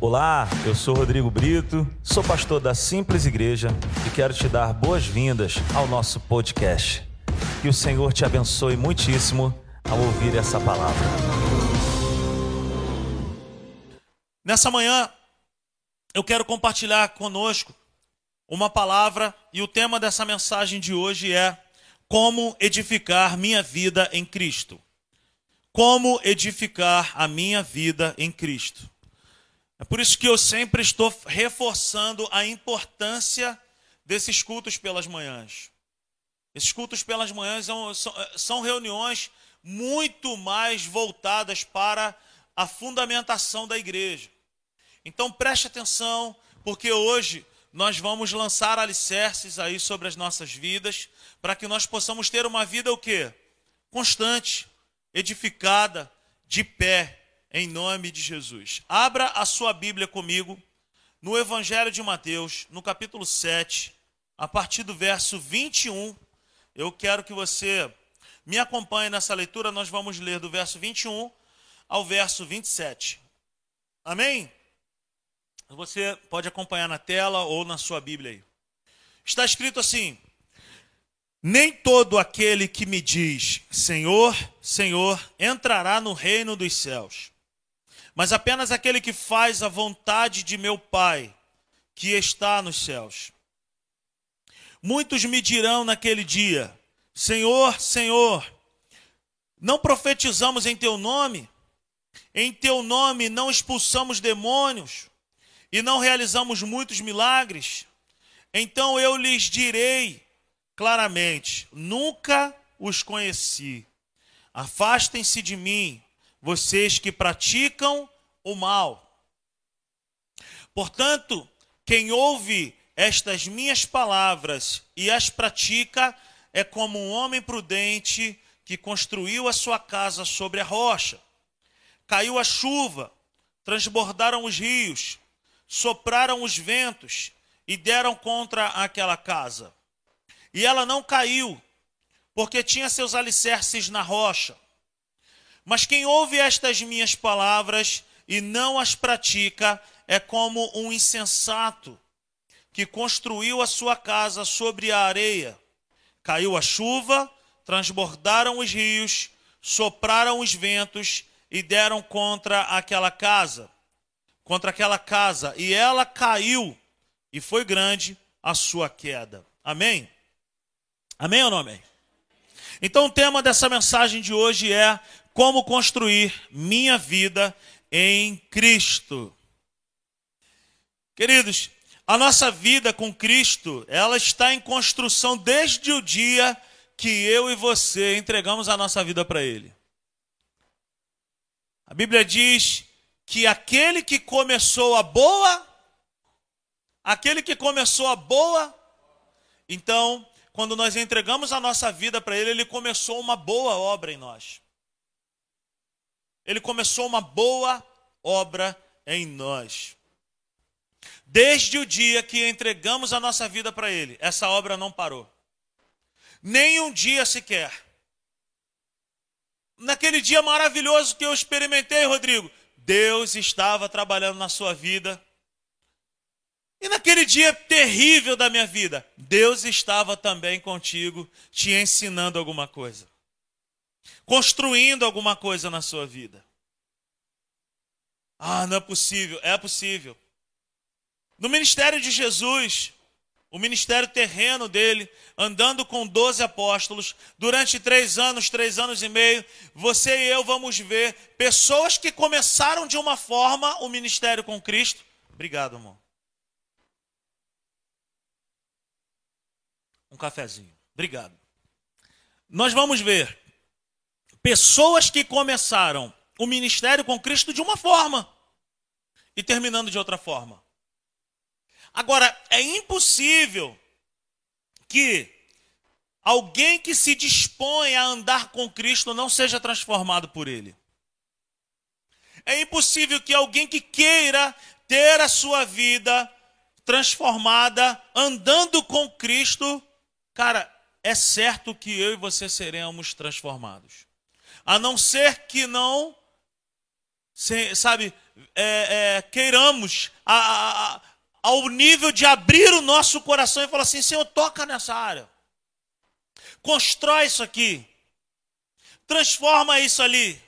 Olá, eu sou Rodrigo Brito, sou pastor da Simples Igreja e quero te dar boas-vindas ao nosso podcast. Que o Senhor te abençoe muitíssimo ao ouvir essa palavra. Nessa manhã, eu quero compartilhar conosco uma palavra e o tema dessa mensagem de hoje é Como edificar minha vida em Cristo. Como edificar a minha vida em Cristo. É por isso que eu sempre estou reforçando a importância desses cultos pelas manhãs. Esses cultos pelas manhãs são, são, reuniões muito mais voltadas para a fundamentação da igreja. Então preste atenção, porque hoje nós vamos lançar alicerces aí sobre as nossas vidas, para que nós possamos ter uma vida o quê? Constante, edificada, de pé, em nome de Jesus. Abra a sua Bíblia comigo no Evangelho de Mateus, no capítulo 7, a partir do verso 21. Eu quero que você me acompanhe nessa leitura. Nós vamos ler do verso 21 ao verso 27. Amém? Você pode acompanhar na tela ou na sua Bíblia aí. Está escrito assim: Nem todo aquele que me diz Senhor, Senhor entrará no reino dos céus mas apenas aquele que faz a vontade de meu Pai, que está nos céus. Muitos me dirão naquele dia: Senhor, Senhor, não profetizamos em teu nome? Em teu nome não expulsamos demônios e não realizamos muitos milagres? Então eu lhes direi claramente: nunca os conheci. Afastem-se de mim, vocês que praticam o mal. Portanto, quem ouve estas minhas palavras e as pratica é como um homem prudente que construiu a sua casa sobre a rocha. Caiu a chuva, transbordaram os rios, sopraram os ventos e deram contra aquela casa. E ela não caiu, porque tinha seus alicerces na rocha. Mas quem ouve estas minhas palavras e não as pratica é como um insensato que construiu a sua casa sobre a areia. Caiu a chuva, transbordaram os rios, sopraram os ventos e deram contra aquela casa, contra aquela casa, e ela caiu, e foi grande a sua queda. Amém? Amém ou não amém? Então o tema dessa mensagem de hoje é como construir minha vida em Cristo. Queridos, a nossa vida com Cristo, ela está em construção desde o dia que eu e você entregamos a nossa vida para Ele. A Bíblia diz que aquele que começou a boa, aquele que começou a boa, então, quando nós entregamos a nossa vida para Ele, Ele começou uma boa obra em nós. Ele começou uma boa obra em nós. Desde o dia que entregamos a nossa vida para Ele, essa obra não parou. Nem um dia sequer. Naquele dia maravilhoso que eu experimentei, Rodrigo, Deus estava trabalhando na sua vida. E naquele dia terrível da minha vida, Deus estava também contigo, te ensinando alguma coisa construindo alguma coisa na sua vida. Ah, não é possível. É possível. No ministério de Jesus, o ministério terreno dele, andando com 12 apóstolos, durante três anos, três anos e meio, você e eu vamos ver pessoas que começaram de uma forma o ministério com Cristo. Obrigado, amor. Um cafezinho. Obrigado. Nós vamos ver pessoas que começaram o ministério com Cristo de uma forma e terminando de outra forma. Agora, é impossível que alguém que se dispõe a andar com Cristo não seja transformado por Ele. É impossível que alguém que queira ter a sua vida transformada andando com Cristo, cara, é certo que eu e você seremos transformados a não ser que não, sabe, é, é, queiramos a, a, ao nível de abrir o nosso coração e falar assim: Senhor, toca nessa área, constrói isso aqui, transforma isso ali.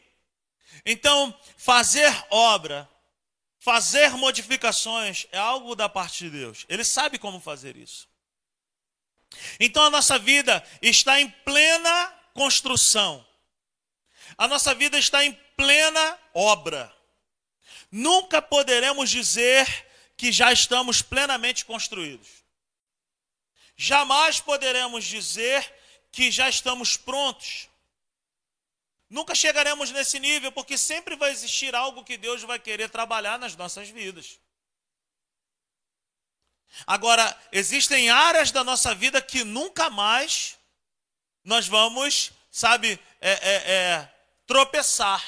Então, fazer obra, fazer modificações é algo da parte de Deus. Ele sabe como fazer isso. Então a nossa vida está em plena construção. A nossa vida está em plena obra. Nunca poderemos dizer que já estamos plenamente construídos. Jamais poderemos dizer que já estamos prontos. Nunca chegaremos nesse nível, porque sempre vai existir algo que Deus vai querer trabalhar nas nossas vidas. Agora, existem áreas da nossa vida que nunca mais nós vamos, sabe, é, é, é, tropeçar.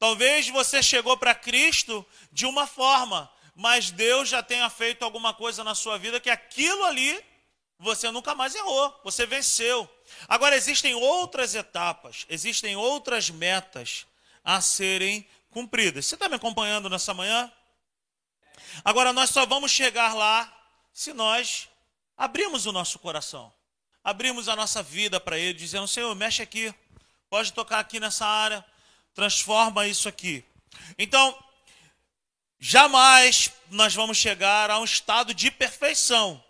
Talvez você chegou para Cristo de uma forma, mas Deus já tenha feito alguma coisa na sua vida que aquilo ali você nunca mais errou, você venceu. Agora existem outras etapas, existem outras metas a serem cumpridas. Você está me acompanhando nessa manhã? Agora nós só vamos chegar lá se nós abrirmos o nosso coração, abrirmos a nossa vida para Ele, dizendo: Senhor, mexe aqui, pode tocar aqui nessa área, transforma isso aqui. Então, jamais nós vamos chegar a um estado de perfeição,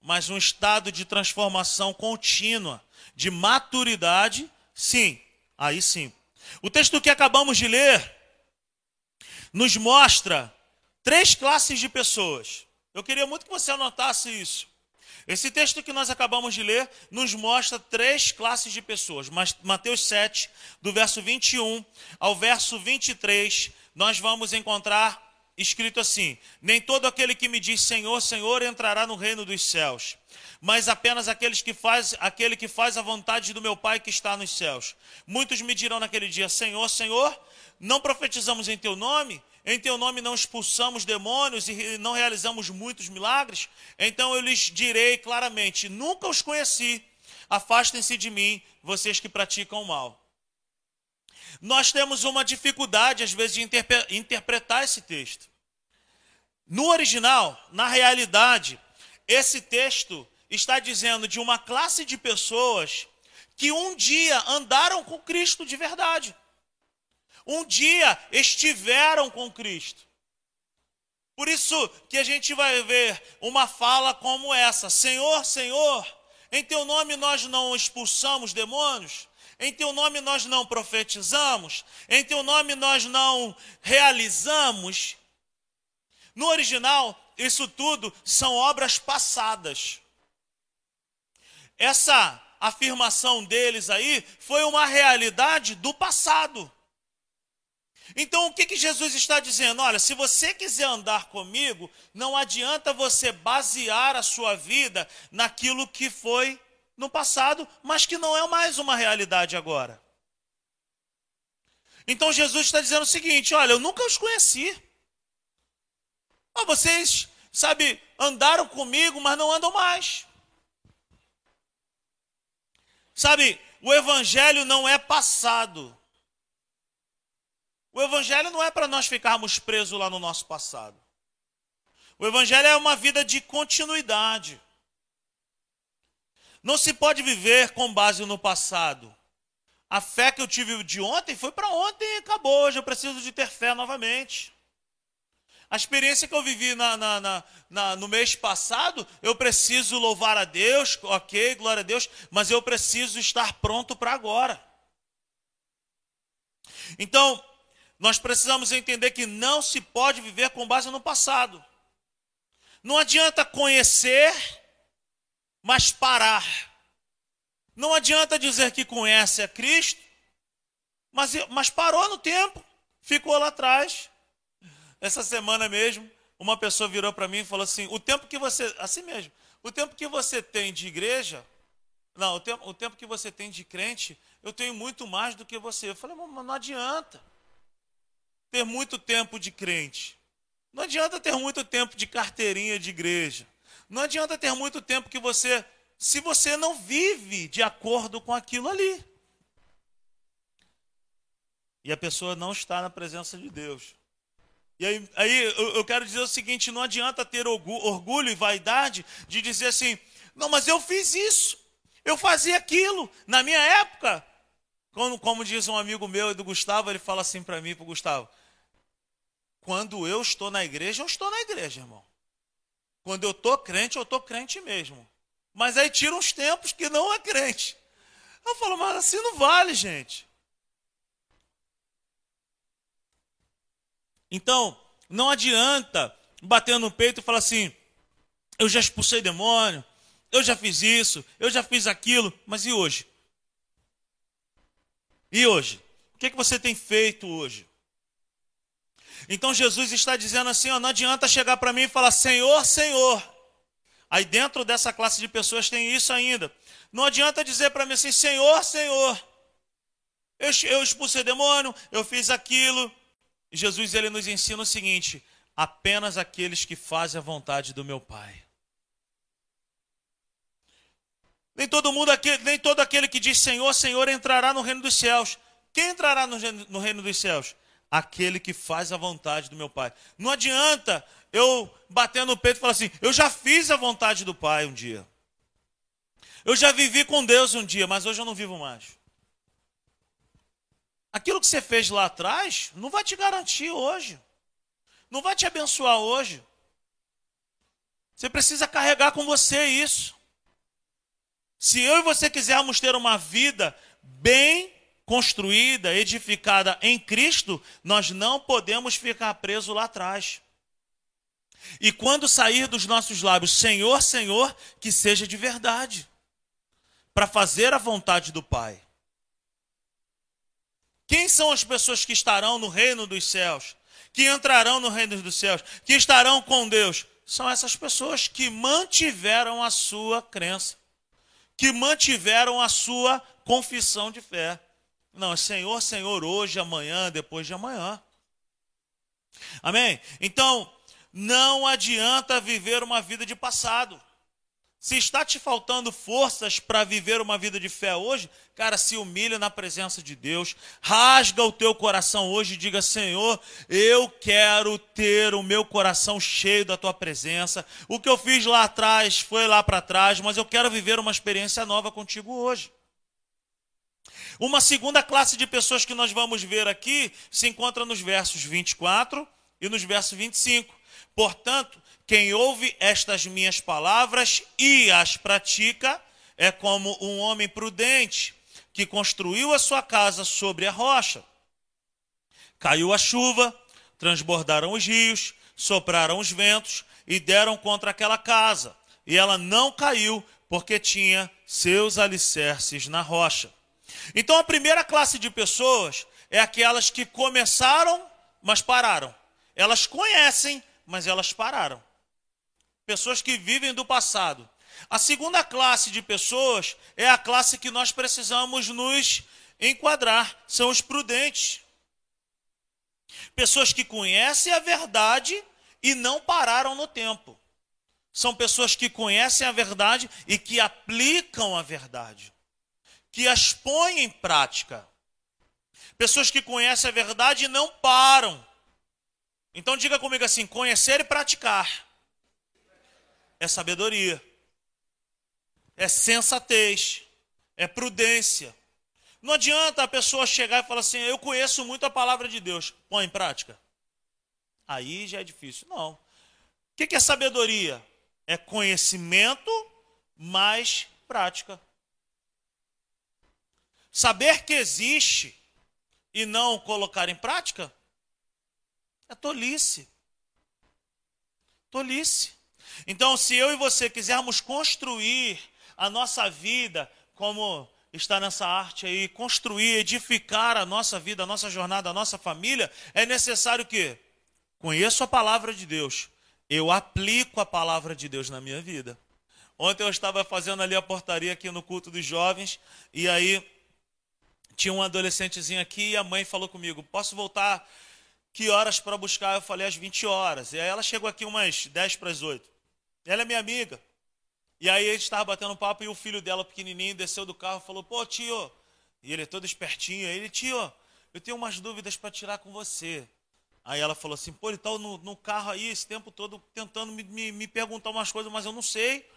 mas um estado de transformação contínua, de maturidade, sim, aí sim. O texto que acabamos de ler nos mostra três classes de pessoas. Eu queria muito que você anotasse isso. Esse texto que nós acabamos de ler nos mostra três classes de pessoas. Mateus 7, do verso 21 ao verso 23, nós vamos encontrar escrito assim: Nem todo aquele que me diz Senhor, Senhor entrará no reino dos céus, mas apenas aqueles que faz, aquele que faz a vontade do meu Pai que está nos céus. Muitos me dirão naquele dia: Senhor, Senhor, não profetizamos em teu nome? Em teu nome não expulsamos demônios e não realizamos muitos milagres? Então eu lhes direi claramente: Nunca os conheci. Afastem-se de mim, vocês que praticam o mal. Nós temos uma dificuldade, às vezes, de interpretar esse texto. No original, na realidade, esse texto está dizendo de uma classe de pessoas que um dia andaram com Cristo de verdade. Um dia estiveram com Cristo. Por isso que a gente vai ver uma fala como essa: Senhor, Senhor, em teu nome nós não expulsamos demônios, em teu nome nós não profetizamos, em teu nome nós não realizamos. No original, isso tudo são obras passadas. Essa afirmação deles aí foi uma realidade do passado. Então, o que, que Jesus está dizendo? Olha, se você quiser andar comigo, não adianta você basear a sua vida naquilo que foi no passado, mas que não é mais uma realidade agora. Então Jesus está dizendo o seguinte: olha, eu nunca os conheci. Ah, vocês, sabe, andaram comigo, mas não andam mais. Sabe, o evangelho não é passado. O evangelho não é para nós ficarmos presos lá no nosso passado. O evangelho é uma vida de continuidade. Não se pode viver com base no passado. A fé que eu tive de ontem foi para ontem e acabou. Hoje eu preciso de ter fé novamente. A experiência que eu vivi na, na, na, na, no mês passado, eu preciso louvar a Deus, ok, glória a Deus, mas eu preciso estar pronto para agora. Então, nós precisamos entender que não se pode viver com base no passado. Não adianta conhecer mas parar. Não adianta dizer que conhece a Cristo, mas, mas parou no tempo, ficou lá atrás. Essa semana mesmo, uma pessoa virou para mim e falou assim: o tempo que você, assim mesmo, o tempo que você tem de igreja, não, o tempo, o tempo que você tem de crente, eu tenho muito mais do que você. Eu falei, mas não adianta ter muito tempo de crente. Não adianta ter muito tempo de carteirinha de igreja. Não adianta ter muito tempo que você, se você não vive de acordo com aquilo ali. e a pessoa não está na presença de Deus. E aí, aí eu, quero dizer o seguinte: não adianta ter orgulho e vaidade de dizer assim, não, mas eu fiz isso, eu fazia aquilo. Na minha época, como, como diz um amigo meu do Gustavo, ele fala assim para mim, para o Gustavo: quando eu estou na igreja, eu estou na igreja, irmão. Quando eu estou crente, eu estou crente mesmo. Mas aí tira uns tempos que não é crente. Eu falo, mas assim não vale, gente. Então, não adianta bater no peito e falar assim: eu já expulsei demônio, eu já fiz isso, eu já fiz aquilo, mas e hoje? E hoje? O que, é que você tem feito hoje? Então Jesus está dizendo assim: ó, não adianta chegar para mim e falar Senhor, Senhor. Aí dentro dessa classe de pessoas tem isso ainda. Não adianta dizer para mim assim: Senhor, Senhor. Eu, eu expulsei demônio, eu fiz aquilo. Jesus ele nos ensina o seguinte: apenas aqueles que fazem a vontade do meu Pai. Nem todo mundo aqui, nem todo aquele que diz Senhor, Senhor entrará no reino dos céus. Quem entrará no, no reino dos céus? Aquele que faz a vontade do meu Pai. Não adianta eu bater no peito e falar assim: eu já fiz a vontade do Pai um dia. Eu já vivi com Deus um dia, mas hoje eu não vivo mais. Aquilo que você fez lá atrás não vai te garantir hoje. Não vai te abençoar hoje. Você precisa carregar com você isso. Se eu e você quisermos ter uma vida bem construída, edificada em Cristo, nós não podemos ficar presos lá atrás. E quando sair dos nossos lábios, Senhor, Senhor, que seja de verdade, para fazer a vontade do Pai. Quem são as pessoas que estarão no reino dos céus? Que entrarão no reino dos céus? Que estarão com Deus? São essas pessoas que mantiveram a sua crença, que mantiveram a sua confissão de fé. Não, Senhor, Senhor, hoje, amanhã, depois de amanhã. Amém? Então, não adianta viver uma vida de passado. Se está te faltando forças para viver uma vida de fé hoje, cara, se humilha na presença de Deus, rasga o teu coração hoje e diga: Senhor, eu quero ter o meu coração cheio da tua presença. O que eu fiz lá atrás foi lá para trás, mas eu quero viver uma experiência nova contigo hoje. Uma segunda classe de pessoas que nós vamos ver aqui se encontra nos versos 24 e nos versos 25. Portanto, quem ouve estas minhas palavras e as pratica é como um homem prudente que construiu a sua casa sobre a rocha. Caiu a chuva, transbordaram os rios, sopraram os ventos e deram contra aquela casa. E ela não caiu, porque tinha seus alicerces na rocha. Então a primeira classe de pessoas é aquelas que começaram, mas pararam. Elas conhecem, mas elas pararam. Pessoas que vivem do passado. A segunda classe de pessoas é a classe que nós precisamos nos enquadrar, são os prudentes. Pessoas que conhecem a verdade e não pararam no tempo. São pessoas que conhecem a verdade e que aplicam a verdade que as põem em prática. Pessoas que conhecem a verdade e não param. Então diga comigo assim: conhecer e praticar é sabedoria, é sensatez, é prudência. Não adianta a pessoa chegar e falar assim: eu conheço muito a palavra de Deus, põe em prática. Aí já é difícil. Não. O que é sabedoria? É conhecimento mais prática. Saber que existe e não colocar em prática é tolice. Tolice. Então, se eu e você quisermos construir a nossa vida, como está nessa arte aí, construir, edificar a nossa vida, a nossa jornada, a nossa família, é necessário que conheço a palavra de Deus, eu aplico a palavra de Deus na minha vida. Ontem eu estava fazendo ali a portaria aqui no culto dos jovens, e aí tinha um adolescentezinho aqui e a mãe falou comigo: Posso voltar que horas para buscar? Eu falei às 20 horas. E aí ela chegou aqui umas 10 para as 8. Ela é minha amiga. E aí a gente estava batendo papo e o filho dela, pequenininho, desceu do carro e falou: Pô, tio. E ele é todo espertinho. Aí ele, tio, eu tenho umas dúvidas para tirar com você. Aí ela falou assim, pô, ele está no, no, carro aí esse tempo todo tentando me, me, me perguntar umas coisas, mas eu não sei.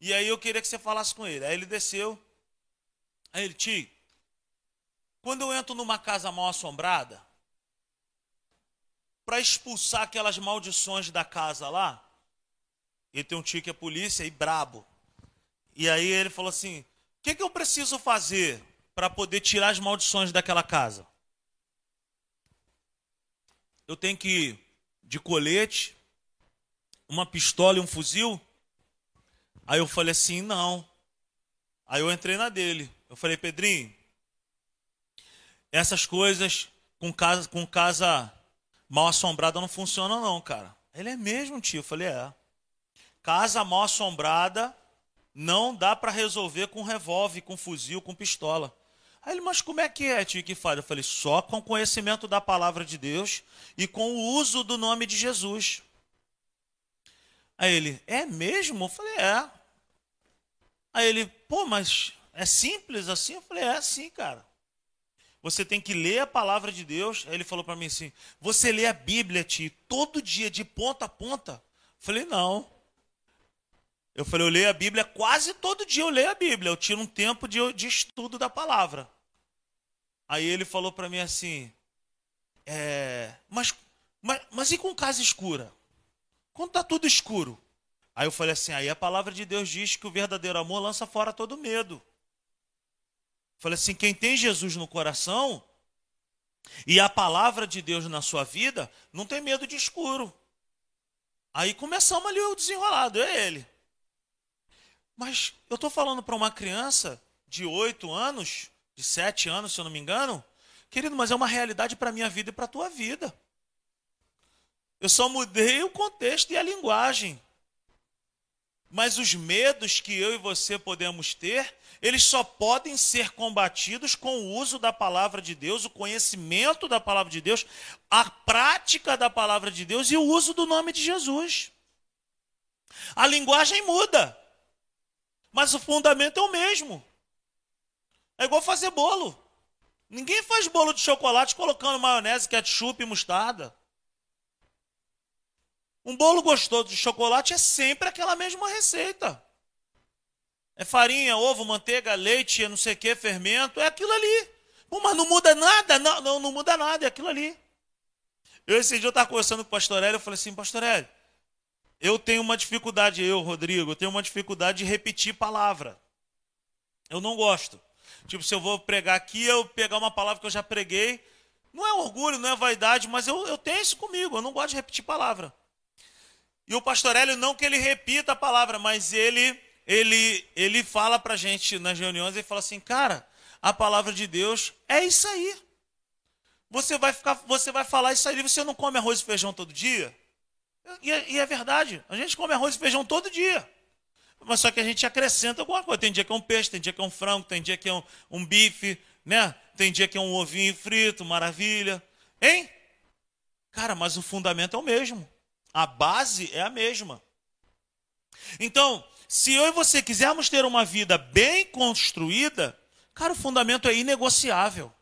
E aí eu queria que você falasse com ele. Aí ele desceu. Aí ele, tio, quando eu entro numa casa mal assombrada, para expulsar aquelas maldições da casa lá, ele tem um tio que é polícia e brabo. E aí ele falou assim: o que, que eu preciso fazer para poder tirar as maldições daquela casa? Eu tenho que ir de colete, uma pistola e um fuzil? Aí eu falei assim: não. Aí eu entrei na dele. Eu falei, Pedrinho, essas coisas com casa, com casa mal assombrada não funcionam, não, cara. Ele é mesmo, tio. Eu falei, é. Casa mal assombrada não dá para resolver com revólver, com fuzil, com pistola. Aí ele, mas como é que é, tio, que faz? Eu falei, só com conhecimento da palavra de Deus e com o uso do nome de Jesus. Aí ele, é mesmo? Eu falei, é. Aí ele, pô, mas é simples assim? Eu falei, é sim, cara. Você tem que ler a palavra de Deus. Aí ele falou para mim assim: Você lê a Bíblia, tio, todo dia, de ponta a ponta? Eu falei, não. Eu falei, eu leio a Bíblia quase todo dia, eu leio a Bíblia. Eu tiro um tempo de, de estudo da palavra. Aí ele falou para mim assim: é, mas, mas, mas e com casa escura? Quando está tudo escuro? Aí eu falei assim: aí a palavra de Deus diz que o verdadeiro amor lança fora todo medo. Falei assim: quem tem Jesus no coração e a palavra de Deus na sua vida, não tem medo de escuro. Aí começamos ali o desenrolado, é ele. Mas eu estou falando para uma criança de 8 anos, de 7 anos, se eu não me engano, querido, mas é uma realidade para a minha vida e para a tua vida. Eu só mudei o contexto e a linguagem. Mas os medos que eu e você podemos ter, eles só podem ser combatidos com o uso da palavra de Deus, o conhecimento da palavra de Deus, a prática da palavra de Deus e o uso do nome de Jesus. A linguagem muda, mas o fundamento é o mesmo. É igual fazer bolo. Ninguém faz bolo de chocolate colocando maionese, ketchup e mostarda. Um bolo gostoso de chocolate é sempre aquela mesma receita. É farinha, ovo, manteiga, leite, não sei o que, fermento, é aquilo ali. Pô, mas não muda nada, não, não, não muda nada, é aquilo ali. Eu esse dia eu estava conversando com o pastor Hélio, eu falei assim, pastor Hélio, eu tenho uma dificuldade, eu, Rodrigo, eu tenho uma dificuldade de repetir palavra. Eu não gosto. Tipo, se eu vou pregar aqui, eu pegar uma palavra que eu já preguei, não é orgulho, não é vaidade, mas eu, eu tenho isso comigo, eu não gosto de repetir palavra. E o pastor Hélio, não que ele repita a palavra, mas ele ele, ele fala para a gente nas reuniões, ele fala assim, cara, a palavra de Deus é isso aí. Você vai ficar, você vai falar isso aí, você não come arroz e feijão todo dia? E é, e é verdade, a gente come arroz e feijão todo dia. Mas só que a gente acrescenta alguma coisa. Tem dia que é um peixe, tem dia que é um frango, tem dia que é um, um bife, né? Tem dia que é um ovinho frito, maravilha. Hein? Cara, mas o fundamento é o mesmo. A base é a mesma. Então, se eu e você quisermos ter uma vida bem construída, cara, o fundamento é inegociável.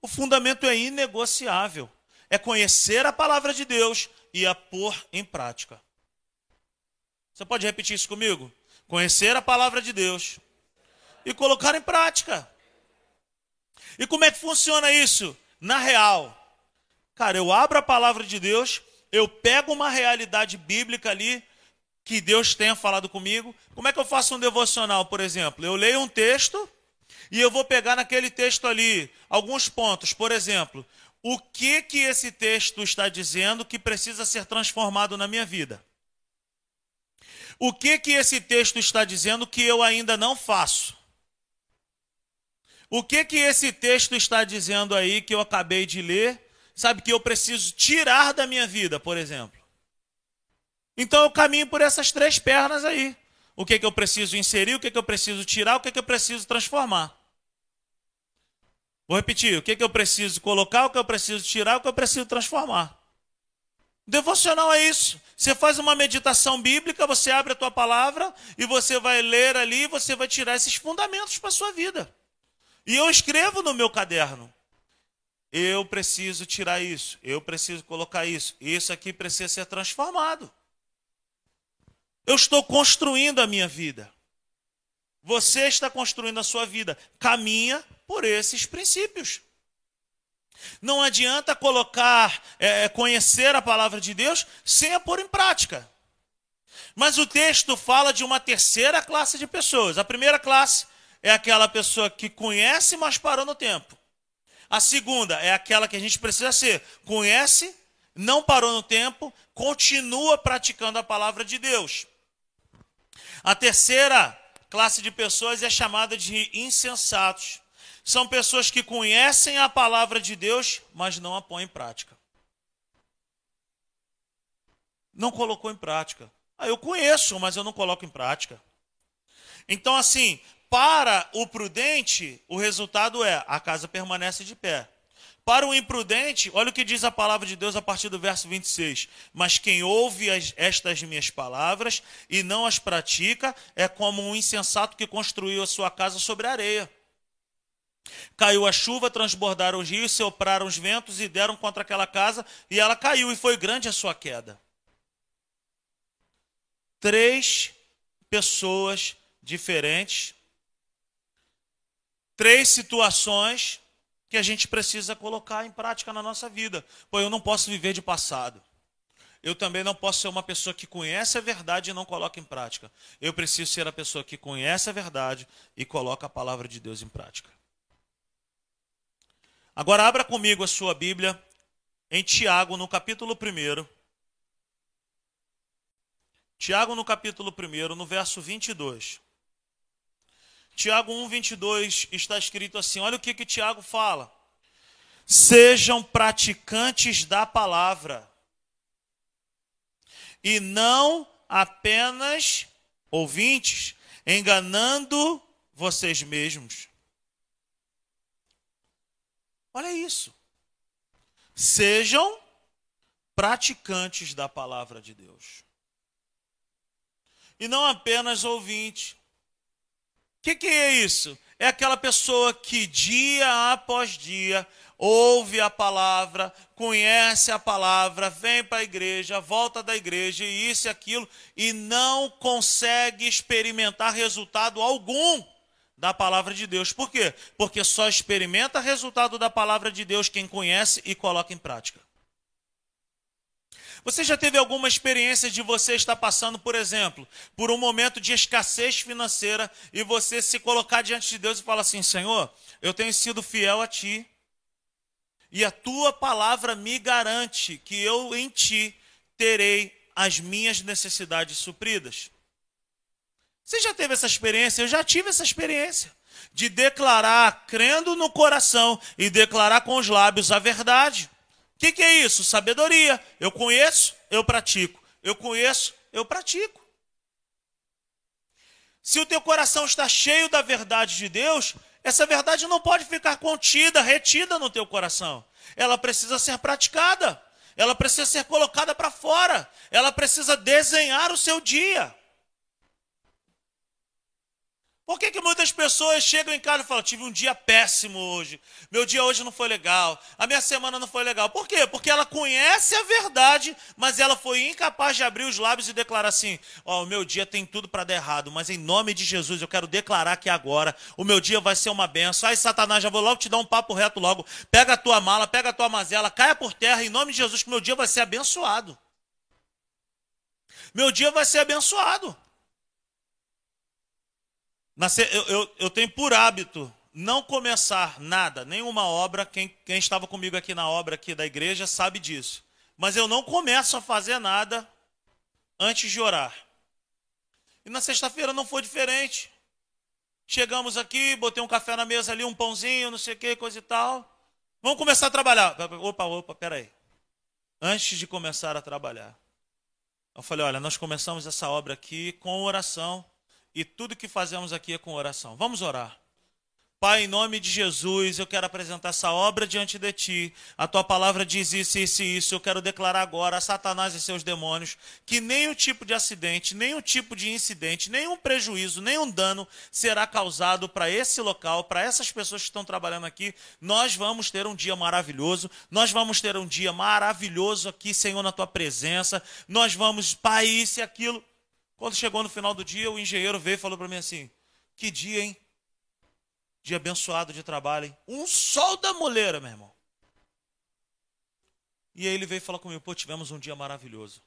O fundamento é inegociável. É conhecer a palavra de Deus e a pôr em prática. Você pode repetir isso comigo? Conhecer a palavra de Deus e colocar em prática. E como é que funciona isso? Na real. Cara, eu abro a palavra de Deus, eu pego uma realidade bíblica ali que Deus tenha falado comigo. Como é que eu faço um devocional, por exemplo? Eu leio um texto e eu vou pegar naquele texto ali alguns pontos. Por exemplo, o que que esse texto está dizendo que precisa ser transformado na minha vida? O que que esse texto está dizendo que eu ainda não faço? O que que esse texto está dizendo aí que eu acabei de ler, sabe que eu preciso tirar da minha vida, por exemplo? Então eu caminho por essas três pernas aí. O que, que eu preciso inserir, o que, que eu preciso tirar, o que, que eu preciso transformar. Vou repetir: o que, que eu preciso colocar, o que eu preciso tirar, o que eu preciso transformar. Devocional é isso. Você faz uma meditação bíblica, você abre a tua palavra e você vai ler ali, você vai tirar esses fundamentos para a sua vida. E eu escrevo no meu caderno. Eu preciso tirar isso, eu preciso colocar isso, isso aqui precisa ser transformado. Eu estou construindo a minha vida. Você está construindo a sua vida. Caminha por esses princípios. Não adianta colocar, é, conhecer a palavra de Deus sem a pôr em prática. Mas o texto fala de uma terceira classe de pessoas. A primeira classe é aquela pessoa que conhece, mas parou no tempo. A segunda é aquela que a gente precisa ser: conhece, não parou no tempo, continua praticando a palavra de Deus. A terceira classe de pessoas é chamada de insensatos. São pessoas que conhecem a palavra de Deus, mas não a põem em prática. Não colocou em prática. Ah, eu conheço, mas eu não coloco em prática. Então, assim, para o prudente, o resultado é: a casa permanece de pé. Para o imprudente, olha o que diz a palavra de Deus a partir do verso 26. Mas quem ouve as, estas minhas palavras e não as pratica é como um insensato que construiu a sua casa sobre a areia. Caiu a chuva, transbordaram os rios, sopraram os ventos e deram contra aquela casa, e ela caiu, e foi grande a sua queda. Três pessoas diferentes, três situações que a gente precisa colocar em prática na nossa vida. Pois eu não posso viver de passado. Eu também não posso ser uma pessoa que conhece a verdade e não coloca em prática. Eu preciso ser a pessoa que conhece a verdade e coloca a palavra de Deus em prática. Agora abra comigo a sua Bíblia em Tiago, no capítulo 1. Tiago, no capítulo 1, no verso 22. Tiago 1, 22 está escrito assim: olha o que, que Tiago fala. Sejam praticantes da palavra, e não apenas ouvintes, enganando vocês mesmos. Olha isso. Sejam praticantes da palavra de Deus. E não apenas ouvintes. Que, que é isso? É aquela pessoa que dia após dia ouve a palavra, conhece a palavra, vem para a igreja, volta da igreja, e isso e aquilo, e não consegue experimentar resultado algum da palavra de Deus. Por quê? Porque só experimenta resultado da palavra de Deus quem conhece e coloca em prática. Você já teve alguma experiência de você estar passando, por exemplo, por um momento de escassez financeira e você se colocar diante de Deus e falar assim: Senhor, eu tenho sido fiel a Ti e a Tua palavra me garante que eu em Ti terei as minhas necessidades supridas. Você já teve essa experiência? Eu já tive essa experiência de declarar, crendo no coração e declarar com os lábios a verdade. Que, que é isso? Sabedoria. Eu conheço, eu pratico. Eu conheço, eu pratico. Se o teu coração está cheio da verdade de Deus, essa verdade não pode ficar contida, retida no teu coração. Ela precisa ser praticada. Ela precisa ser colocada para fora. Ela precisa desenhar o seu dia. Por que, que muitas pessoas chegam em casa e falam: tive um dia péssimo hoje, meu dia hoje não foi legal, a minha semana não foi legal? Por quê? Porque ela conhece a verdade, mas ela foi incapaz de abrir os lábios e declarar assim: Ó, oh, o meu dia tem tudo para dar errado, mas em nome de Jesus eu quero declarar que agora o meu dia vai ser uma benção. Ai, Satanás, já vou logo te dar um papo reto logo. Pega a tua mala, pega a tua mazela, caia por terra, em nome de Jesus, que meu dia vai ser abençoado. Meu dia vai ser abençoado. Eu, eu, eu, tenho por hábito não começar nada, nenhuma obra. Quem, quem estava comigo aqui na obra aqui da igreja sabe disso. Mas eu não começo a fazer nada antes de orar. E na sexta-feira não foi diferente. Chegamos aqui, botei um café na mesa ali, um pãozinho, não sei o que, coisa e tal. Vamos começar a trabalhar. Opa, opa, peraí. Antes de começar a trabalhar. Eu falei, olha, nós começamos essa obra aqui com oração. E tudo que fazemos aqui é com oração. Vamos orar. Pai, em nome de Jesus, eu quero apresentar essa obra diante de ti. A tua palavra diz isso, isso e isso. Eu quero declarar agora a Satanás e seus demônios que nenhum tipo de acidente, nenhum tipo de incidente, nenhum prejuízo, nenhum dano será causado para esse local, para essas pessoas que estão trabalhando aqui. Nós vamos ter um dia maravilhoso. Nós vamos ter um dia maravilhoso aqui, Senhor, na tua presença. Nós vamos, Pai, isso e aquilo. Quando chegou no final do dia, o engenheiro veio e falou para mim assim: Que dia, hein? Dia abençoado de trabalho, hein? Um sol da moleira, meu irmão. E aí ele veio falar comigo, pô, tivemos um dia maravilhoso.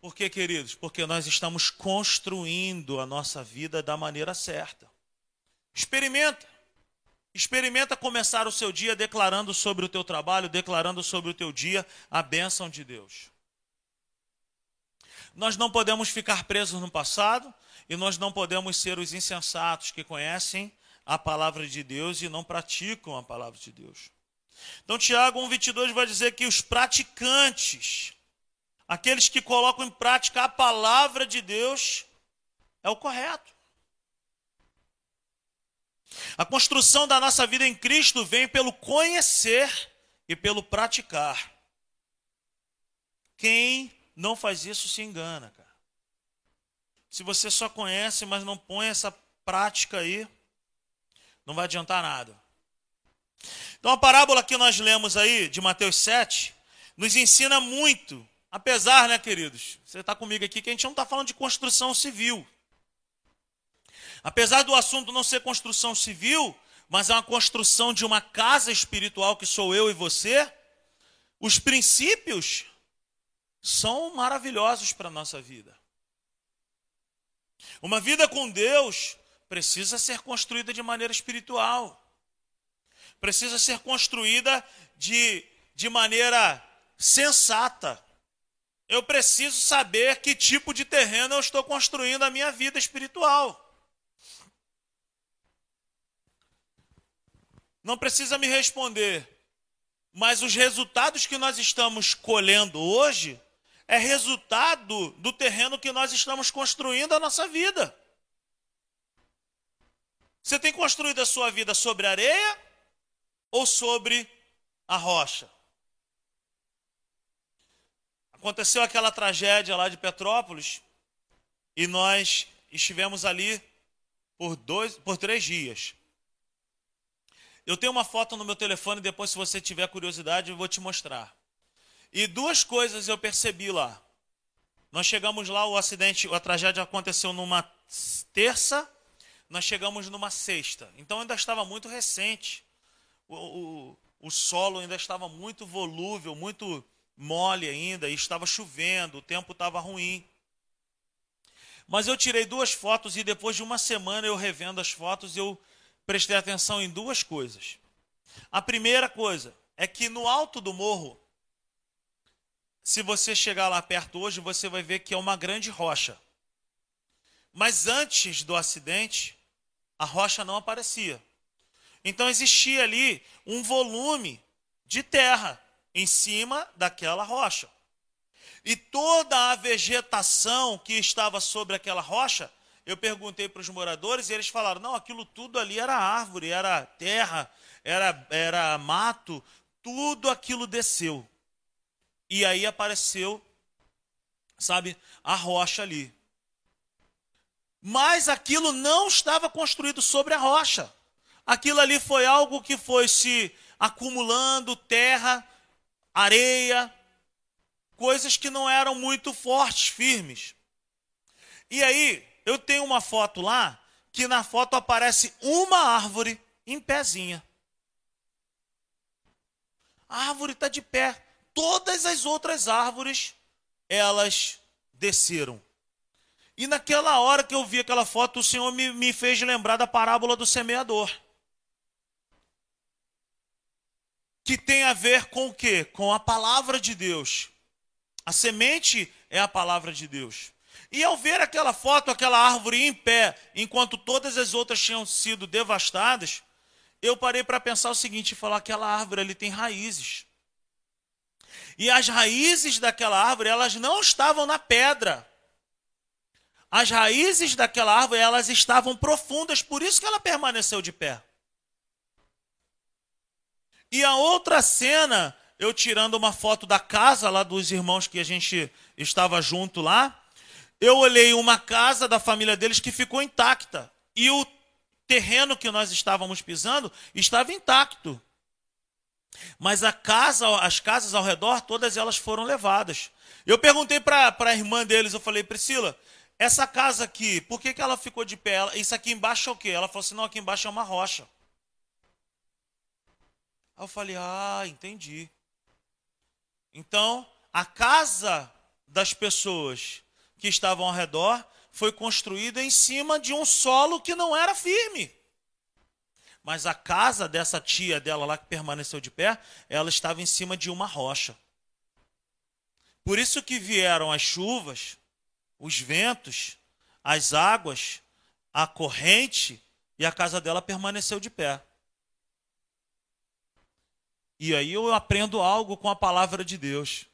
Por quê, queridos? Porque nós estamos construindo a nossa vida da maneira certa. Experimenta. Experimenta começar o seu dia declarando sobre o teu trabalho, declarando sobre o teu dia a bênção de Deus. Nós não podemos ficar presos no passado, e nós não podemos ser os insensatos que conhecem a palavra de Deus e não praticam a palavra de Deus. Então, Tiago 1,22 vai dizer que os praticantes, aqueles que colocam em prática a palavra de Deus, é o correto. A construção da nossa vida em Cristo vem pelo conhecer e pelo praticar. Quem não faz isso se engana, cara. Se você só conhece, mas não põe essa prática aí, não vai adiantar nada. Então a parábola que nós lemos aí, de Mateus 7, nos ensina muito. Apesar, né, queridos? Você está comigo aqui que a gente não está falando de construção civil. Apesar do assunto não ser construção civil, mas é uma construção de uma casa espiritual que sou eu e você, os princípios são maravilhosos para a nossa vida. Uma vida com Deus precisa ser construída de maneira espiritual. Precisa ser construída de, de maneira sensata. Eu preciso saber que tipo de terreno eu estou construindo a minha vida espiritual. Não precisa me responder, mas os resultados que nós estamos colhendo hoje é resultado do terreno que nós estamos construindo a nossa vida. Você tem construído a sua vida sobre areia ou sobre a rocha? Aconteceu aquela tragédia lá de Petrópolis e nós estivemos ali por dois, por três dias. Eu tenho uma foto no meu telefone, depois, se você tiver curiosidade, eu vou te mostrar. E duas coisas eu percebi lá. Nós chegamos lá, o acidente, a tragédia aconteceu numa terça, nós chegamos numa sexta. Então ainda estava muito recente. O, o, o solo ainda estava muito volúvel, muito mole ainda, e estava chovendo, o tempo estava ruim. Mas eu tirei duas fotos e depois de uma semana eu revendo as fotos, eu prestei atenção em duas coisas. A primeira coisa é que no alto do morro se você chegar lá perto hoje, você vai ver que é uma grande rocha. Mas antes do acidente, a rocha não aparecia. Então existia ali um volume de terra em cima daquela rocha. E toda a vegetação que estava sobre aquela rocha, eu perguntei para os moradores e eles falaram: não, aquilo tudo ali era árvore, era terra, era, era mato, tudo aquilo desceu. E aí apareceu, sabe, a rocha ali. Mas aquilo não estava construído sobre a rocha. Aquilo ali foi algo que foi se acumulando terra, areia, coisas que não eram muito fortes, firmes. E aí, eu tenho uma foto lá, que na foto aparece uma árvore em pezinha. A árvore está de pé todas as outras árvores elas desceram. E naquela hora que eu vi aquela foto, o Senhor me, me fez lembrar da parábola do semeador. Que tem a ver com o quê? Com a palavra de Deus. A semente é a palavra de Deus. E ao ver aquela foto, aquela árvore em pé, enquanto todas as outras tinham sido devastadas, eu parei para pensar o seguinte, falar aquela árvore ali tem raízes. E as raízes daquela árvore, elas não estavam na pedra. As raízes daquela árvore, elas estavam profundas, por isso que ela permaneceu de pé. E a outra cena, eu tirando uma foto da casa lá dos irmãos que a gente estava junto lá, eu olhei uma casa da família deles que ficou intacta. E o terreno que nós estávamos pisando estava intacto. Mas a casa, as casas ao redor, todas elas foram levadas. Eu perguntei para a irmã deles, eu falei, Priscila, essa casa aqui, por que, que ela ficou de pé? Isso aqui embaixo é o quê? Ela falou assim, não, aqui embaixo é uma rocha. Aí eu falei, ah, entendi. Então, a casa das pessoas que estavam ao redor foi construída em cima de um solo que não era firme. Mas a casa dessa tia dela lá que permaneceu de pé, ela estava em cima de uma rocha. Por isso que vieram as chuvas, os ventos, as águas, a corrente, e a casa dela permaneceu de pé. E aí eu aprendo algo com a palavra de Deus.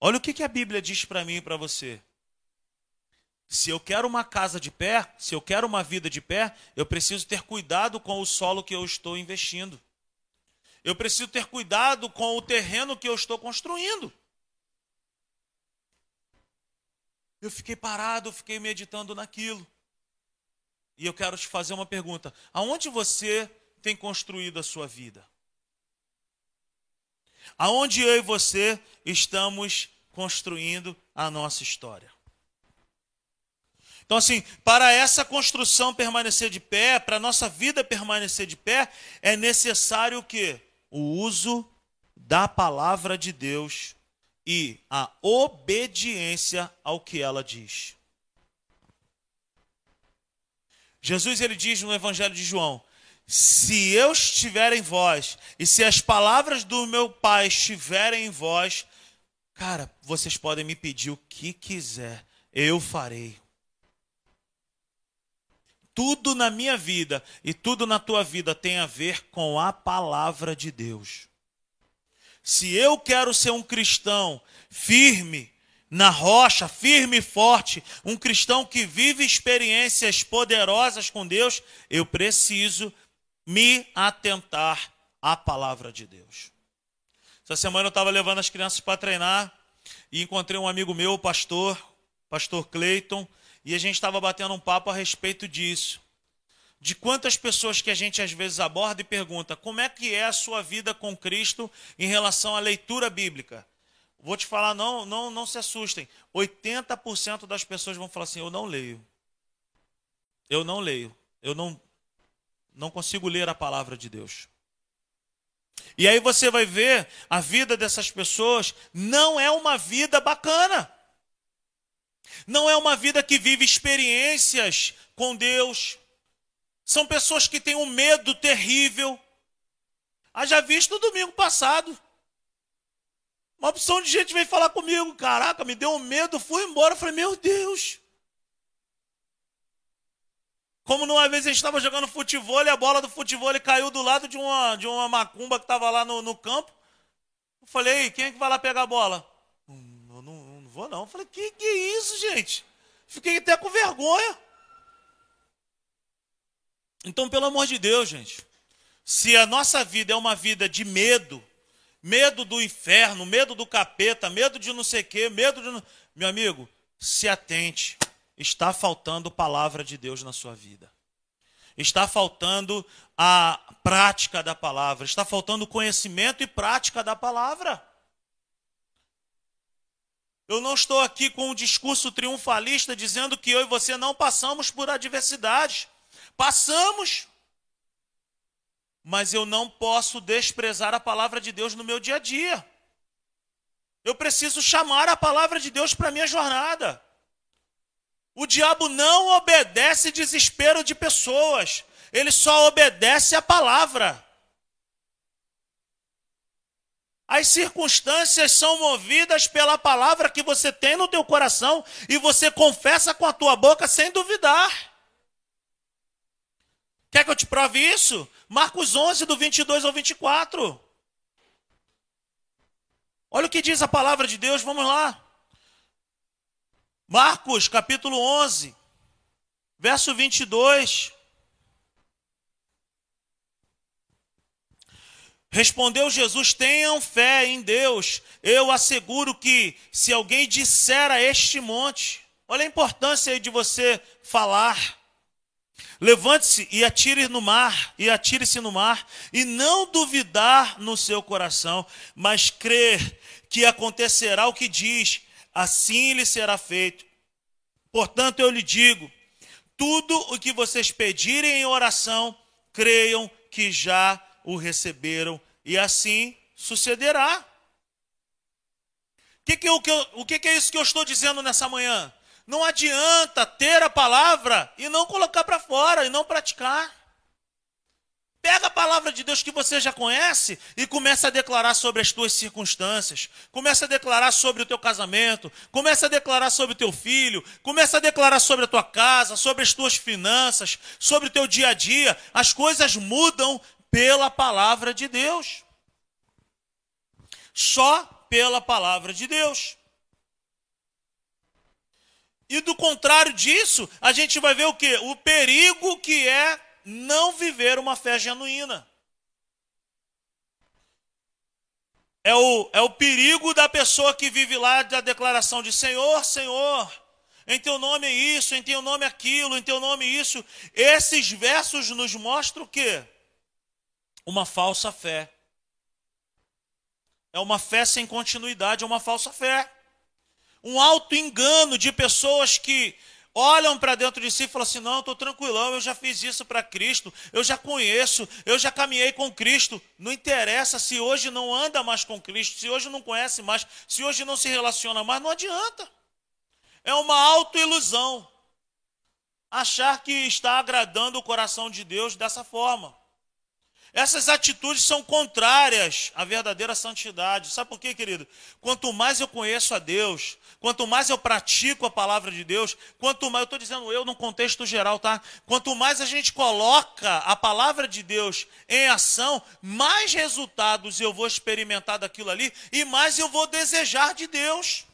Olha o que, a Bíblia diz para mim e para você. Se eu quero uma casa de pé, se eu quero uma vida de pé, eu preciso ter cuidado com o solo que eu estou investindo. Eu preciso ter cuidado com o terreno que eu estou construindo. Eu fiquei parado, fiquei meditando naquilo. E eu quero te fazer uma pergunta: aonde você tem construído a sua vida? Aonde eu e você estamos construindo a nossa história? Então, assim, para essa construção permanecer de pé, para a nossa vida permanecer de pé, é necessário o quê? O uso da palavra de Deus e a obediência ao que ela diz. Jesus ele diz no Evangelho de João: Se eu estiver em vós e se as palavras do meu Pai estiverem em vós, cara, vocês podem me pedir o que quiser, eu farei tudo na minha vida e tudo na tua vida tem a ver com a palavra de Deus. Se eu quero ser um cristão firme na rocha, firme e forte, um cristão que vive experiências poderosas com Deus, eu preciso me atentar à palavra de Deus. Essa semana eu estava levando as crianças para treinar e encontrei um amigo meu, o pastor, pastor Cleiton, e a gente estava batendo um papo a respeito disso. De quantas pessoas que a gente às vezes aborda e pergunta como é que é a sua vida com Cristo em relação à leitura bíblica. Vou te falar, não, não, não se assustem. 80% das pessoas vão falar assim: eu não leio. Eu não leio. Eu não, não consigo ler a palavra de Deus. E aí você vai ver a vida dessas pessoas não é uma vida bacana. Não é uma vida que vive experiências com Deus. São pessoas que têm um medo terrível. Haja visto domingo passado. Uma opção de gente veio falar comigo. Caraca, me deu um medo, fui embora. Falei, meu Deus. Como numa vez a gente estava jogando futebol e a bola do futebol caiu do lado de uma, de uma macumba que estava lá no, no campo. Eu falei, quem é que vai lá pegar a bola? Vou não. Falei, que que é isso, gente? Fiquei até com vergonha. Então, pelo amor de Deus, gente, se a nossa vida é uma vida de medo, medo do inferno, medo do capeta, medo de não sei o quê, medo de. Meu amigo, se atente. Está faltando palavra de Deus na sua vida. Está faltando a prática da palavra. Está faltando conhecimento e prática da palavra. Eu não estou aqui com um discurso triunfalista dizendo que eu e você não passamos por adversidades. Passamos. Mas eu não posso desprezar a palavra de Deus no meu dia a dia. Eu preciso chamar a palavra de Deus para a minha jornada. O diabo não obedece desespero de pessoas, ele só obedece a palavra. As circunstâncias são movidas pela palavra que você tem no teu coração e você confessa com a tua boca sem duvidar. Quer que eu te prove isso? Marcos 11, do 22 ao 24. Olha o que diz a palavra de Deus, vamos lá. Marcos capítulo 11, verso 22. Respondeu Jesus: Tenham fé em Deus. Eu asseguro que se alguém disser a este monte, olha a importância aí de você falar. Levante-se e atire no mar, e atire-se no mar, e não duvidar no seu coração, mas crer que acontecerá o que diz, assim lhe será feito. Portanto, eu lhe digo: tudo o que vocês pedirem em oração, creiam que já o receberam, e assim sucederá. Que que eu, que o que, que é isso que eu estou dizendo nessa manhã? Não adianta ter a palavra e não colocar para fora e não praticar. Pega a palavra de Deus que você já conhece e começa a declarar sobre as tuas circunstâncias. Começa a declarar sobre o teu casamento. Começa a declarar sobre o teu filho. Começa a declarar sobre a tua casa, sobre as tuas finanças, sobre o teu dia a dia. As coisas mudam pela palavra de Deus. Só pela palavra de Deus. E do contrário disso, a gente vai ver o que? O perigo que é não viver uma fé genuína. É o, é o perigo da pessoa que vive lá da declaração de Senhor, Senhor, em teu nome é isso, em teu nome é aquilo, em teu nome é isso. Esses versos nos mostram o quê? Uma falsa fé. É uma fé sem continuidade, é uma falsa fé. Um alto engano de pessoas que olham para dentro de si e falam assim: não, estou tranquilão, eu já fiz isso para Cristo, eu já conheço, eu já caminhei com Cristo. Não interessa se hoje não anda mais com Cristo, se hoje não conhece mais, se hoje não se relaciona mais, não adianta. É uma autoilusão achar que está agradando o coração de Deus dessa forma. Essas atitudes são contrárias à verdadeira santidade. Sabe por quê, querido? Quanto mais eu conheço a Deus, quanto mais eu pratico a palavra de Deus, quanto mais, eu estou dizendo eu no contexto geral, tá? Quanto mais a gente coloca a palavra de Deus em ação, mais resultados eu vou experimentar daquilo ali e mais eu vou desejar de Deus.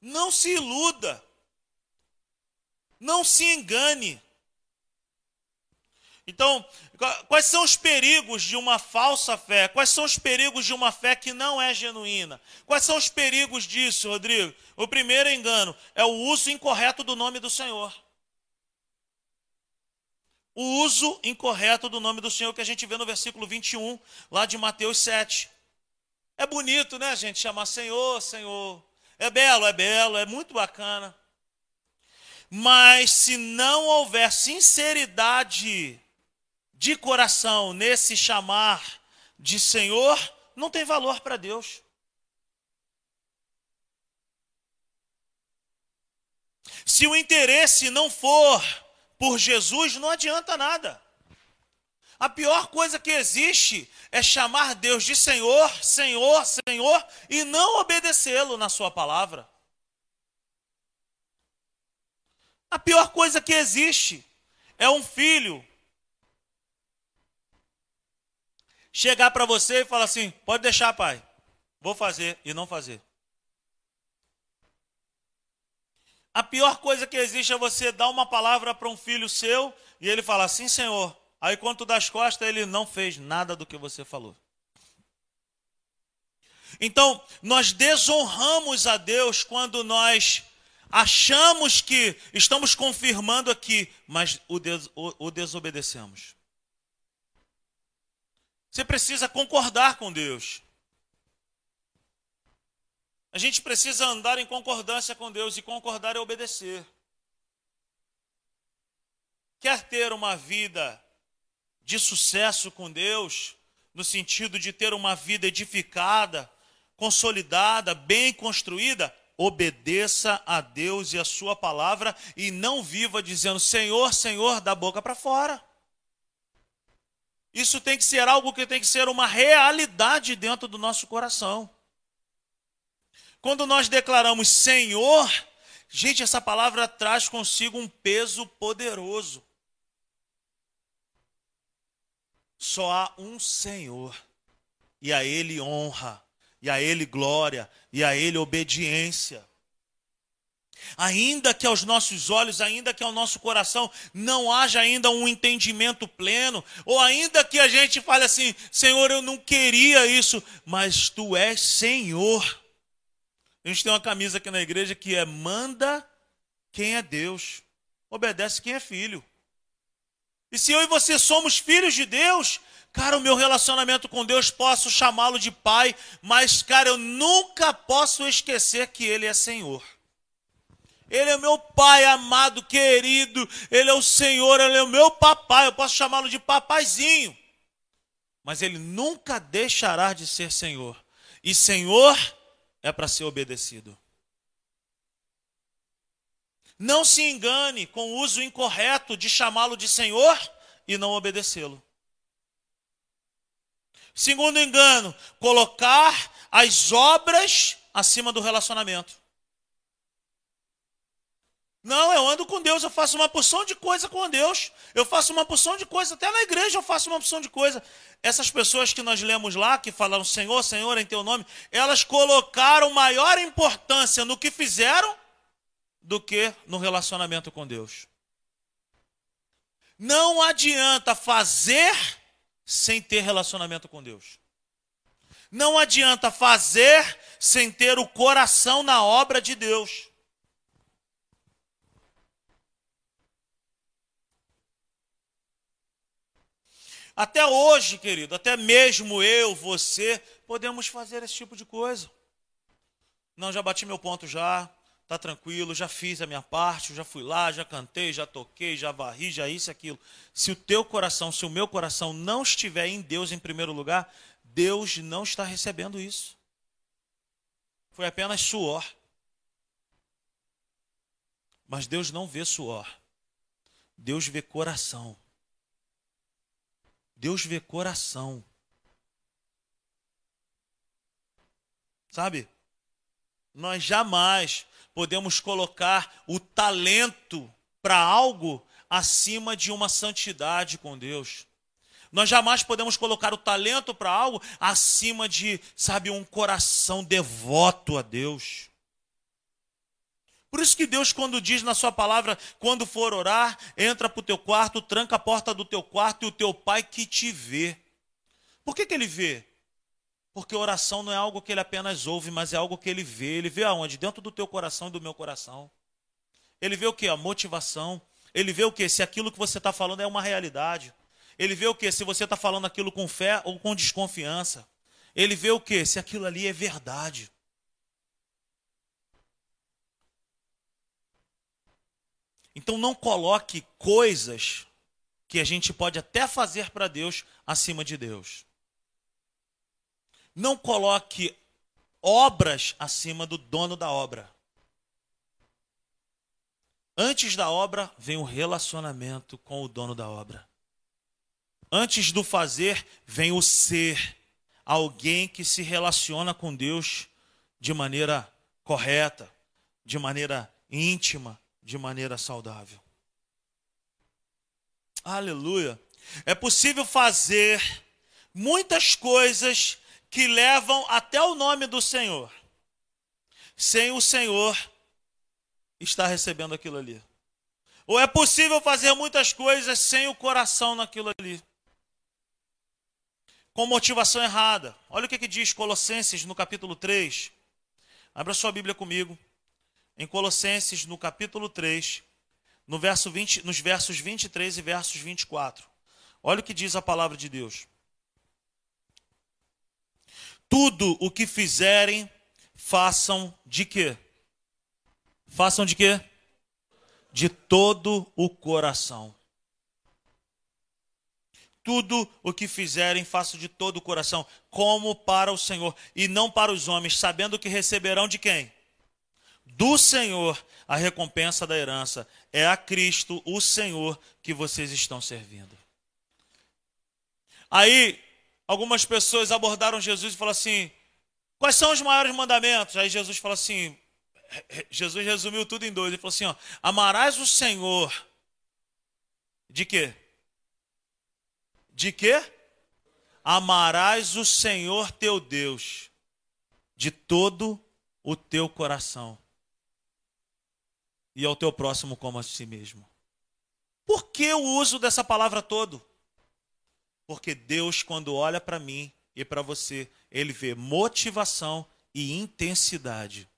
Não se iluda. Não se engane. Então, quais são os perigos de uma falsa fé? Quais são os perigos de uma fé que não é genuína? Quais são os perigos disso, Rodrigo? O primeiro engano é o uso incorreto do nome do Senhor. O uso incorreto do nome do Senhor que a gente vê no versículo 21, lá de Mateus 7. É bonito, né, gente, chamar Senhor, Senhor. É belo, é belo, é muito bacana. Mas se não houver sinceridade de coração nesse chamar de Senhor, não tem valor para Deus. Se o interesse não for por Jesus, não adianta nada. A pior coisa que existe é chamar Deus de Senhor, Senhor, Senhor e não obedecê-lo na Sua palavra. A pior coisa que existe é um filho chegar para você e falar assim: pode deixar, pai, vou fazer e não fazer. A pior coisa que existe é você dar uma palavra para um filho seu e ele falar sim, senhor. Aí quando tu das costas, ele não fez nada do que você falou. Então, nós desonramos a Deus quando nós achamos que estamos confirmando aqui, mas o, des o, o desobedecemos. Você precisa concordar com Deus. A gente precisa andar em concordância com Deus e concordar é obedecer. Quer ter uma vida de sucesso com Deus, no sentido de ter uma vida edificada, consolidada, bem construída, obedeça a Deus e a sua palavra e não viva dizendo Senhor, Senhor, da boca para fora. Isso tem que ser algo que tem que ser uma realidade dentro do nosso coração. Quando nós declaramos Senhor, gente, essa palavra traz consigo um peso poderoso. Só há um Senhor, e a Ele honra, e a Ele glória, e a Ele obediência. Ainda que aos nossos olhos, ainda que ao nosso coração não haja ainda um entendimento pleno, ou ainda que a gente fale assim: Senhor, eu não queria isso, mas tu és Senhor. A gente tem uma camisa aqui na igreja que é: manda quem é Deus, obedece quem é filho. E se eu e você somos filhos de Deus, cara, o meu relacionamento com Deus posso chamá-lo de pai, mas, cara, eu nunca posso esquecer que Ele é Senhor. Ele é meu pai amado, querido. Ele é o Senhor, ele é o meu papai. Eu posso chamá-lo de papaizinho. Mas ele nunca deixará de ser Senhor. E Senhor é para ser obedecido. Não se engane com o uso incorreto de chamá-lo de Senhor e não obedecê-lo. Segundo engano, colocar as obras acima do relacionamento. Não, eu ando com Deus, eu faço uma porção de coisa com Deus. Eu faço uma porção de coisa, até na igreja eu faço uma porção de coisa. Essas pessoas que nós lemos lá, que falaram Senhor, Senhor em teu nome, elas colocaram maior importância no que fizeram do que no relacionamento com Deus. Não adianta fazer sem ter relacionamento com Deus. Não adianta fazer sem ter o coração na obra de Deus. Até hoje, querido, até mesmo eu, você, podemos fazer esse tipo de coisa. Não, já bati meu ponto já, tá tranquilo, já fiz a minha parte, já fui lá, já cantei, já toquei, já varri, já isso aquilo. Se o teu coração, se o meu coração não estiver em Deus em primeiro lugar, Deus não está recebendo isso. Foi apenas suor. Mas Deus não vê suor. Deus vê coração. Deus vê coração. Sabe? Nós jamais podemos colocar o talento para algo acima de uma santidade com Deus. Nós jamais podemos colocar o talento para algo acima de, sabe, um coração devoto a Deus. Por isso que Deus, quando diz na sua palavra, quando for orar, entra para o teu quarto, tranca a porta do teu quarto e o teu pai que te vê. Por que, que ele vê? Porque oração não é algo que ele apenas ouve, mas é algo que ele vê. Ele vê aonde? Dentro do teu coração e do meu coração. Ele vê o que? A motivação. Ele vê o que? Se aquilo que você está falando é uma realidade. Ele vê o que? Se você está falando aquilo com fé ou com desconfiança. Ele vê o que? Se aquilo ali é verdade. Então não coloque coisas que a gente pode até fazer para Deus acima de Deus. Não coloque obras acima do dono da obra. Antes da obra vem o relacionamento com o dono da obra. Antes do fazer vem o ser, alguém que se relaciona com Deus de maneira correta, de maneira íntima, de maneira saudável. Aleluia. É possível fazer muitas coisas que levam até o nome do Senhor, sem o Senhor estar recebendo aquilo ali. Ou é possível fazer muitas coisas sem o coração naquilo ali. Com motivação errada. Olha o que, que diz Colossenses no capítulo 3. Abra sua Bíblia comigo em Colossenses, no capítulo 3, no verso 20, nos versos 23 e versos 24. Olha o que diz a palavra de Deus. Tudo o que fizerem, façam de quê? Façam de quê? De todo o coração. Tudo o que fizerem, façam de todo o coração, como para o Senhor, e não para os homens, sabendo que receberão de quem? Do Senhor a recompensa da herança. É a Cristo, o Senhor, que vocês estão servindo. Aí, algumas pessoas abordaram Jesus e falaram assim: quais são os maiores mandamentos? Aí Jesus falou assim: Jesus resumiu tudo em dois. Ele falou assim: ó, amarás o Senhor. De quê? De quê? Amarás o Senhor teu Deus de todo o teu coração e ao teu próximo como a si mesmo. Por que o uso dessa palavra todo? Porque Deus, quando olha para mim e para você, ele vê motivação e intensidade.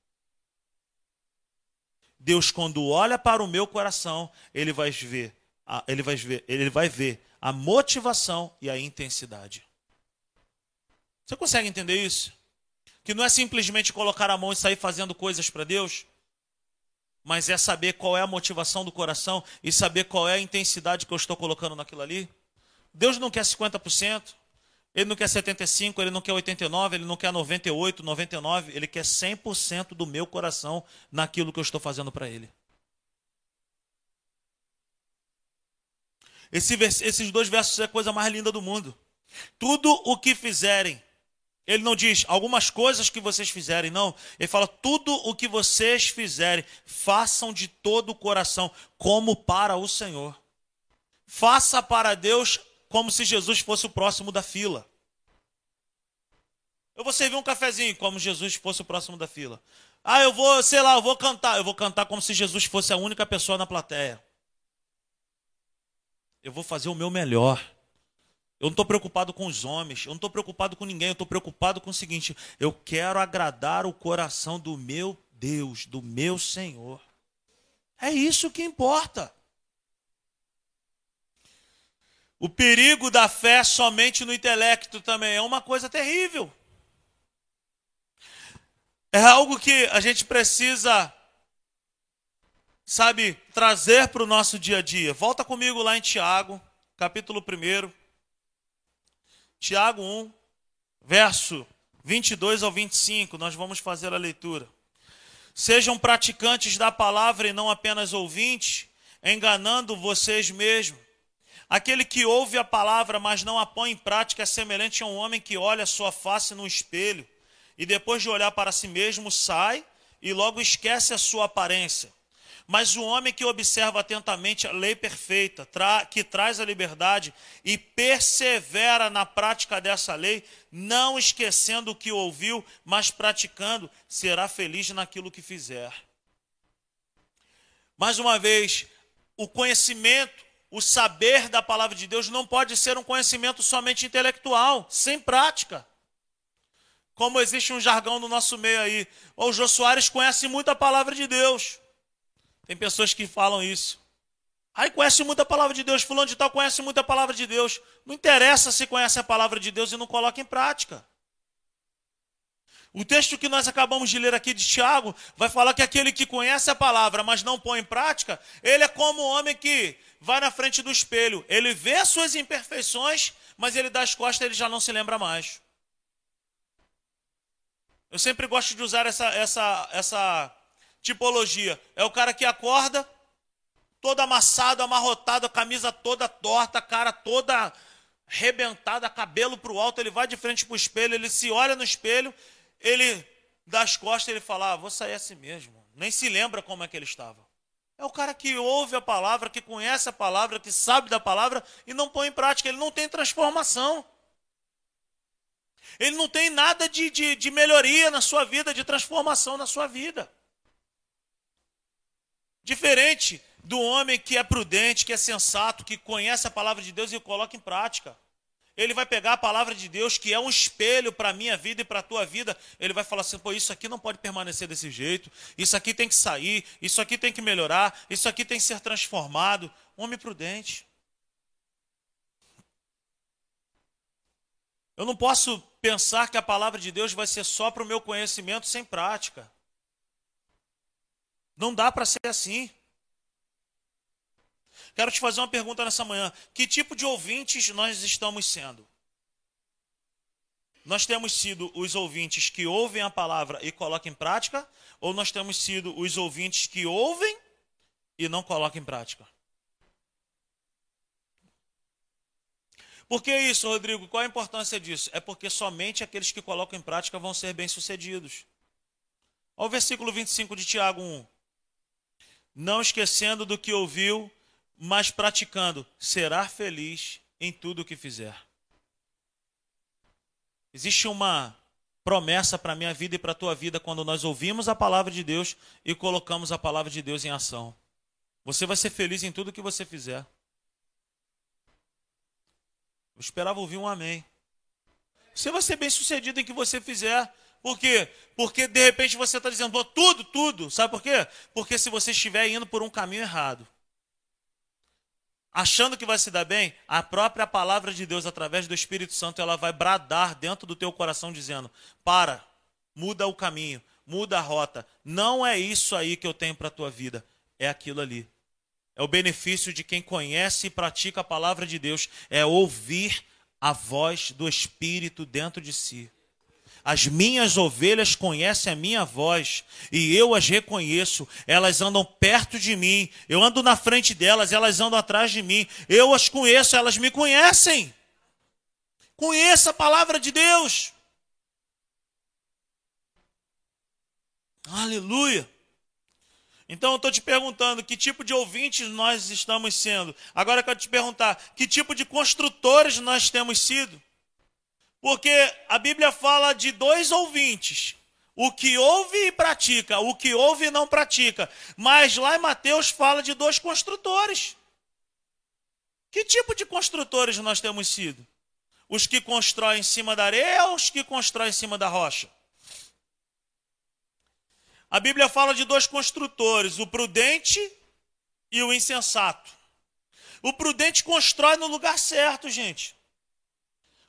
Deus, quando olha para o meu coração, ele vai ver, ele vai ver, ele vai ver a motivação e a intensidade. Você consegue entender isso? Que não é simplesmente colocar a mão e sair fazendo coisas para Deus, mas é saber qual é a motivação do coração e saber qual é a intensidade que eu estou colocando naquilo ali. Deus não quer 50%, ele não quer 75, ele não quer 89, ele não quer 98, 99, ele quer 100% do meu coração naquilo que eu estou fazendo para ele. Esse, esses dois versos é a coisa mais linda do mundo. Tudo o que fizerem, ele não diz algumas coisas que vocês fizerem, não. Ele fala tudo o que vocês fizerem, façam de todo o coração, como para o Senhor. Faça para Deus como se Jesus fosse o próximo da fila. Eu vou servir um cafezinho como Jesus fosse o próximo da fila. Ah, eu vou, sei lá, eu vou cantar. Eu vou cantar como se Jesus fosse a única pessoa na plateia. Eu vou fazer o meu melhor. Eu não estou preocupado com os homens, eu não estou preocupado com ninguém, eu estou preocupado com o seguinte: eu quero agradar o coração do meu Deus, do meu Senhor. É isso que importa. O perigo da fé somente no intelecto também é uma coisa terrível. É algo que a gente precisa, sabe, trazer para o nosso dia a dia. Volta comigo lá em Tiago, capítulo 1. Tiago 1, verso 22 ao 25. Nós vamos fazer a leitura. Sejam praticantes da palavra e não apenas ouvintes, enganando vocês mesmos. Aquele que ouve a palavra, mas não a põe em prática, é semelhante a um homem que olha sua face no espelho e depois de olhar para si mesmo, sai e logo esquece a sua aparência. Mas o homem que observa atentamente a lei perfeita, que traz a liberdade, e persevera na prática dessa lei, não esquecendo o que ouviu, mas praticando, será feliz naquilo que fizer. Mais uma vez, o conhecimento o saber da palavra de Deus não pode ser um conhecimento somente intelectual, sem prática. Como existe um jargão no nosso meio aí, o Jô Soares conhece muito a palavra de Deus. Tem pessoas que falam isso. Aí conhece muito a palavra de Deus, fulano de tal conhece muito a palavra de Deus. Não interessa se conhece a palavra de Deus e não coloca em prática. O texto que nós acabamos de ler aqui de Tiago vai falar que aquele que conhece a palavra, mas não põe em prática, ele é como o homem que vai na frente do espelho. Ele vê as suas imperfeições, mas ele dá as costas e ele já não se lembra mais. Eu sempre gosto de usar essa, essa, essa tipologia. É o cara que acorda, todo amassado, amarrotado, a camisa toda torta, a cara toda rebentada, cabelo para o alto, ele vai de frente para o espelho, ele se olha no espelho, ele dá as costas, ele fala, ah, vou sair assim mesmo. Nem se lembra como é que ele estava. É o cara que ouve a palavra, que conhece a palavra, que sabe da palavra e não põe em prática. Ele não tem transformação. Ele não tem nada de, de, de melhoria na sua vida, de transformação na sua vida. Diferente do homem que é prudente, que é sensato, que conhece a palavra de Deus e coloca em prática. Ele vai pegar a palavra de Deus, que é um espelho para a minha vida e para a tua vida. Ele vai falar assim: pô, isso aqui não pode permanecer desse jeito. Isso aqui tem que sair. Isso aqui tem que melhorar. Isso aqui tem que ser transformado. Homem prudente. Eu não posso pensar que a palavra de Deus vai ser só para o meu conhecimento sem prática. Não dá para ser assim. Quero te fazer uma pergunta nessa manhã. Que tipo de ouvintes nós estamos sendo? Nós temos sido os ouvintes que ouvem a palavra e colocam em prática? Ou nós temos sido os ouvintes que ouvem e não colocam em prática? Por que isso, Rodrigo? Qual a importância disso? É porque somente aqueles que colocam em prática vão ser bem-sucedidos. Olha o versículo 25 de Tiago 1. Não esquecendo do que ouviu, mas praticando, será feliz em tudo o que fizer. Existe uma promessa para a minha vida e para a tua vida quando nós ouvimos a palavra de Deus e colocamos a palavra de Deus em ação. Você vai ser feliz em tudo que você fizer. Eu esperava ouvir um amém. Você vai ser bem sucedido em que você fizer. Por quê? Porque de repente você está dizendo, tudo, tudo. Sabe por quê? Porque se você estiver indo por um caminho errado, achando que vai se dar bem, a própria palavra de Deus, através do Espírito Santo, ela vai bradar dentro do teu coração, dizendo: para, muda o caminho, muda a rota. Não é isso aí que eu tenho para a tua vida, é aquilo ali. É o benefício de quem conhece e pratica a palavra de Deus, é ouvir a voz do Espírito dentro de si. As minhas ovelhas conhecem a minha voz e eu as reconheço. Elas andam perto de mim. Eu ando na frente delas, elas andam atrás de mim. Eu as conheço, elas me conhecem. Conheça a palavra de Deus. Aleluia. Então eu estou te perguntando que tipo de ouvintes nós estamos sendo. Agora eu quero te perguntar que tipo de construtores nós temos sido. Porque a Bíblia fala de dois ouvintes. O que ouve e pratica, o que ouve e não pratica. Mas lá em Mateus fala de dois construtores. Que tipo de construtores nós temos sido? Os que constroem em cima da areia ou os que constroem em cima da rocha? A Bíblia fala de dois construtores, o prudente e o insensato. O prudente constrói no lugar certo, gente.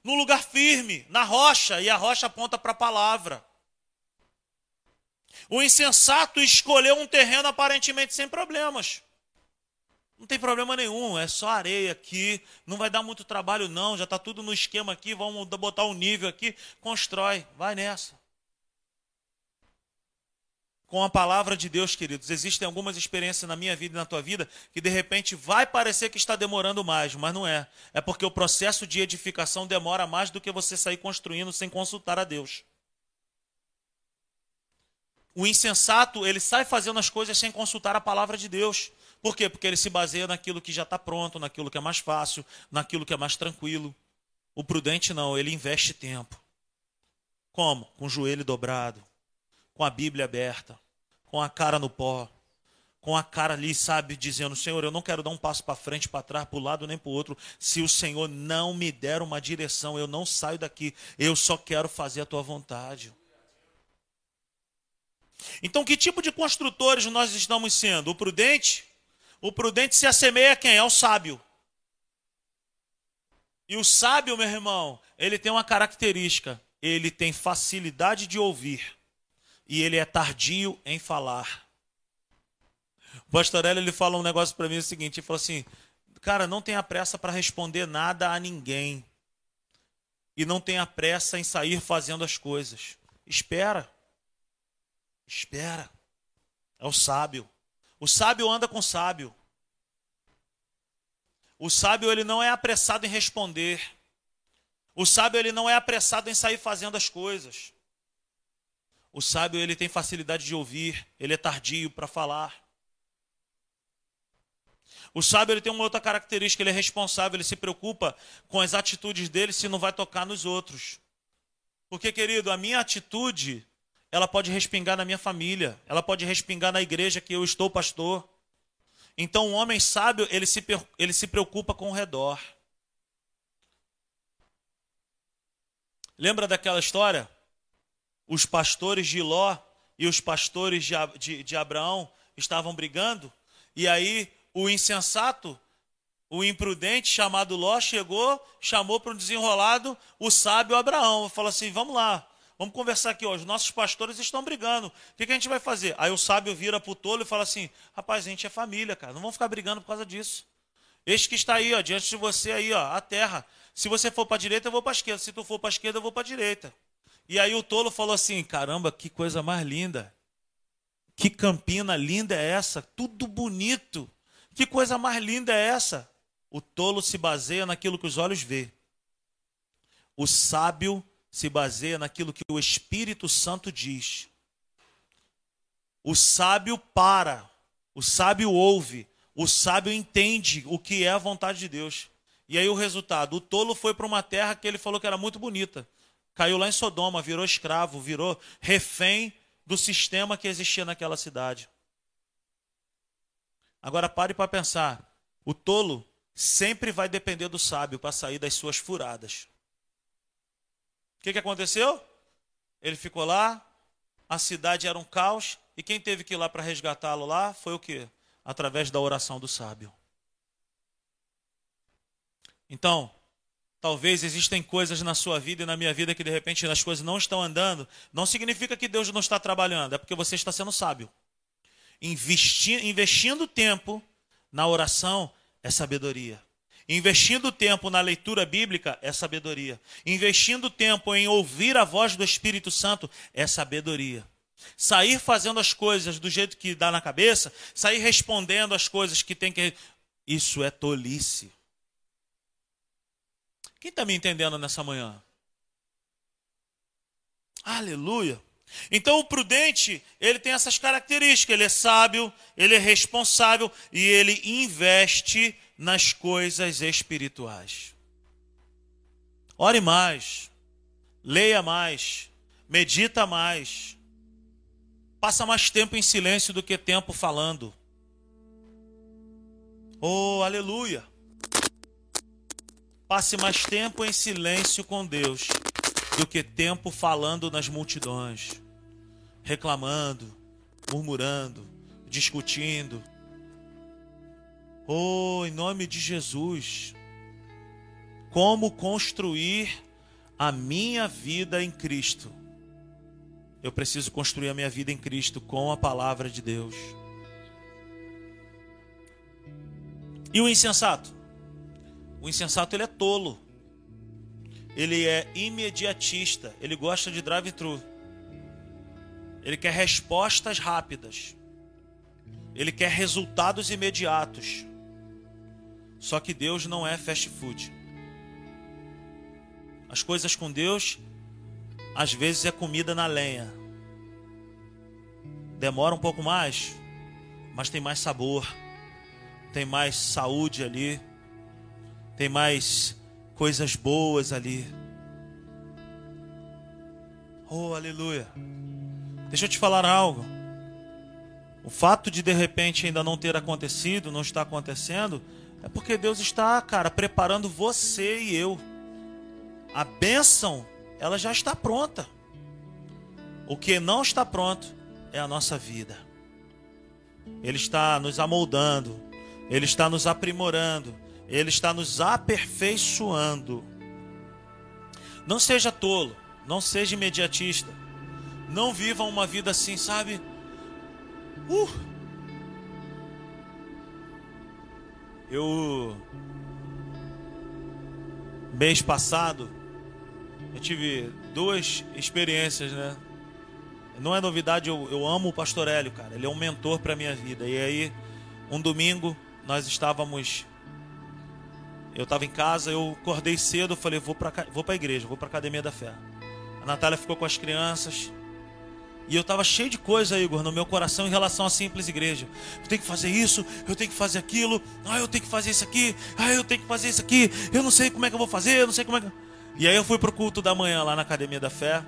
No lugar firme, na rocha, e a rocha aponta para a palavra. O insensato escolheu um terreno aparentemente sem problemas. Não tem problema nenhum, é só areia aqui, não vai dar muito trabalho não, já está tudo no esquema aqui, vamos botar um nível aqui, constrói, vai nessa com a palavra de Deus, queridos. Existem algumas experiências na minha vida e na tua vida que de repente vai parecer que está demorando mais, mas não é. É porque o processo de edificação demora mais do que você sair construindo sem consultar a Deus. O insensato, ele sai fazendo as coisas sem consultar a palavra de Deus. Por quê? Porque ele se baseia naquilo que já está pronto, naquilo que é mais fácil, naquilo que é mais tranquilo. O prudente não, ele investe tempo. Como? Com o joelho dobrado, com a Bíblia aberta, com a cara no pó, com a cara ali, sabe, dizendo: Senhor, eu não quero dar um passo para frente, para trás, para o lado nem para o outro. Se o Senhor não me der uma direção, eu não saio daqui. Eu só quero fazer a tua vontade. Então, que tipo de construtores nós estamos sendo? O prudente? O prudente se assemelha a quem? Ao sábio. E o sábio, meu irmão, ele tem uma característica: ele tem facilidade de ouvir e ele é tardio em falar. O pastor Hélio, ele fala um negócio para mim o seguinte, ele falou assim, cara, não tenha pressa para responder nada a ninguém. E não tenha pressa em sair fazendo as coisas. Espera. Espera. É o sábio. O sábio anda com o sábio. O sábio ele não é apressado em responder. O sábio ele não é apressado em sair fazendo as coisas. O sábio ele tem facilidade de ouvir, ele é tardio para falar. O sábio ele tem uma outra característica, ele é responsável, ele se preocupa com as atitudes dele se não vai tocar nos outros. Porque, querido, a minha atitude, ela pode respingar na minha família, ela pode respingar na igreja que eu estou pastor. Então, um homem sábio, ele se, ele se preocupa com o redor. Lembra daquela história? Os pastores de Ló e os pastores de, de, de Abraão estavam brigando, e aí o insensato, o imprudente chamado Ló chegou, chamou para um desenrolado o sábio Abraão. Falou assim: vamos lá, vamos conversar aqui hoje. Nossos pastores estão brigando. O que, a gente vai fazer? Aí o sábio vira para o tolo e fala assim: rapaz, a gente é família, cara, não vamos ficar brigando por causa disso. Este que está aí, ó, diante de você aí, ó, a terra. Se você for para a direita, eu vou para a esquerda. Se tu for para a esquerda, eu vou para a direita. E aí o tolo falou assim: caramba, que coisa mais linda. Que campina linda é essa? Tudo bonito. Que coisa mais linda é essa? O tolo se baseia naquilo que os olhos vê. O sábio se baseia naquilo que o Espírito Santo diz. O sábio para, o sábio ouve, o sábio entende o que é a vontade de Deus. E aí o resultado: o tolo foi para uma terra que ele falou que era muito bonita Caiu lá em Sodoma, virou escravo, virou refém do sistema que existia naquela cidade. Agora pare para pensar. O tolo sempre vai depender do sábio para sair das suas furadas. O que, que aconteceu? Ele ficou lá, a cidade era um caos, e quem teve que ir lá para resgatá-lo lá foi o quê? Através da oração do sábio. Então, talvez existem coisas na sua vida e na minha vida que de repente as coisas não estão andando. Não significa que Deus não está trabalhando, é porque você está sendo sábio. Investi investindo tempo na oração é sabedoria. Investindo tempo na leitura bíblica é sabedoria. Investindo tempo em ouvir a voz do Espírito Santo é sabedoria. Sair fazendo as coisas do jeito que dá na cabeça, sair respondendo as coisas que tem que. Isso é tolice. Quem está me entendendo nessa manhã? Aleluia. Então o prudente, ele tem essas características, ele é sábio, ele é responsável e ele investe nas coisas espirituais. Ore mais, leia mais, medita mais, passa mais tempo em silêncio do que tempo falando. Oh, aleluia! Passe mais tempo em silêncio com Deus do que tempo falando nas multidões, reclamando, murmurando, discutindo. Oh, em nome de Jesus, como construir a minha vida em Cristo? Eu preciso construir a minha vida em Cristo com a palavra de Deus. E o insensato? O insensato ele é tolo ele é imediatista, ele gosta de drive-thru. Ele quer respostas rápidas. Ele quer resultados imediatos. Só que Deus não é fast food. As coisas com Deus, às vezes, é comida na lenha. Demora um pouco mais, mas tem mais sabor, tem mais saúde ali, tem mais coisas boas ali. Oh, aleluia. Deixa eu te falar algo. O fato de de repente ainda não ter acontecido, não está acontecendo, é porque Deus está, cara, preparando você e eu. A bênção, ela já está pronta. O que não está pronto é a nossa vida. Ele está nos amoldando, ele está nos aprimorando, ele está nos aperfeiçoando. Não seja tolo, não seja imediatista. Não viva uma vida assim, sabe? Uh! Eu mês passado eu tive duas experiências, né? Não é novidade, eu, eu amo o Pastor Hélio, cara. Ele é um mentor para minha vida. E aí, um domingo, nós estávamos eu estava em casa, eu acordei cedo, falei, vou para vou a igreja, vou para a academia da fé. A Natália ficou com as crianças. E eu estava cheio de coisa, Igor, no meu coração em relação à simples igreja. Eu tenho que fazer isso, eu tenho que fazer aquilo, ah, eu tenho que fazer isso aqui, ah, eu tenho que fazer isso aqui, eu não sei como é que eu vou fazer, eu não sei como é que. E aí eu fui pro culto da manhã lá na Academia da Fé.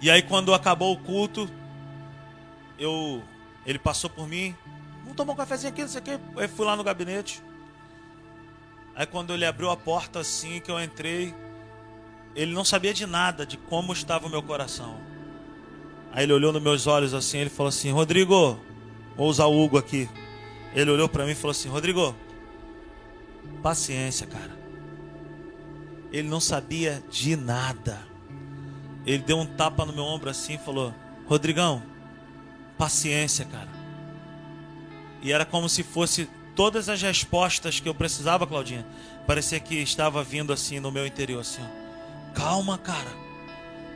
E aí quando acabou o culto, eu ele passou por mim, vamos tomar um cafezinho aqui, não sei o quê. Aí fui lá no gabinete. Aí quando ele abriu a porta assim que eu entrei, ele não sabia de nada, de como estava o meu coração. Aí ele olhou nos meus olhos assim, ele falou assim: "Rodrigo, vou usar o Hugo aqui". Ele olhou para mim e falou assim: "Rodrigo, paciência, cara". Ele não sabia de nada. Ele deu um tapa no meu ombro assim e falou: "Rodrigão, paciência, cara". E era como se fosse todas as respostas que eu precisava, Claudinha, parecia que estava vindo assim no meu interior, assim. Ó. Calma, cara.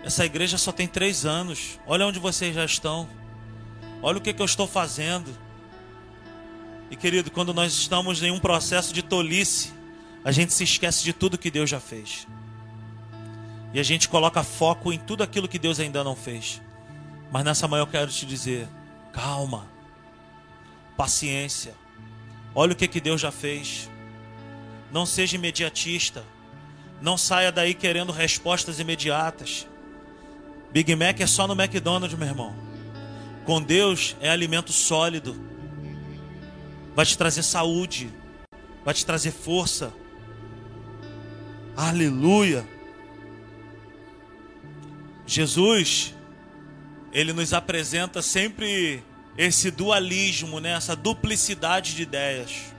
Essa igreja só tem três anos. Olha onde vocês já estão. Olha o que, que eu estou fazendo. E querido, quando nós estamos em um processo de tolice, a gente se esquece de tudo que Deus já fez. E a gente coloca foco em tudo aquilo que Deus ainda não fez. Mas nessa manhã eu quero te dizer: calma, paciência Olha o que, que Deus já fez. Não seja imediatista. Não saia daí querendo respostas imediatas. Big Mac é só no McDonald's, meu irmão. Com Deus é alimento sólido. Vai te trazer saúde, vai te trazer força. Aleluia. Jesus, ele nos apresenta sempre esse dualismo, né? essa duplicidade de ideias.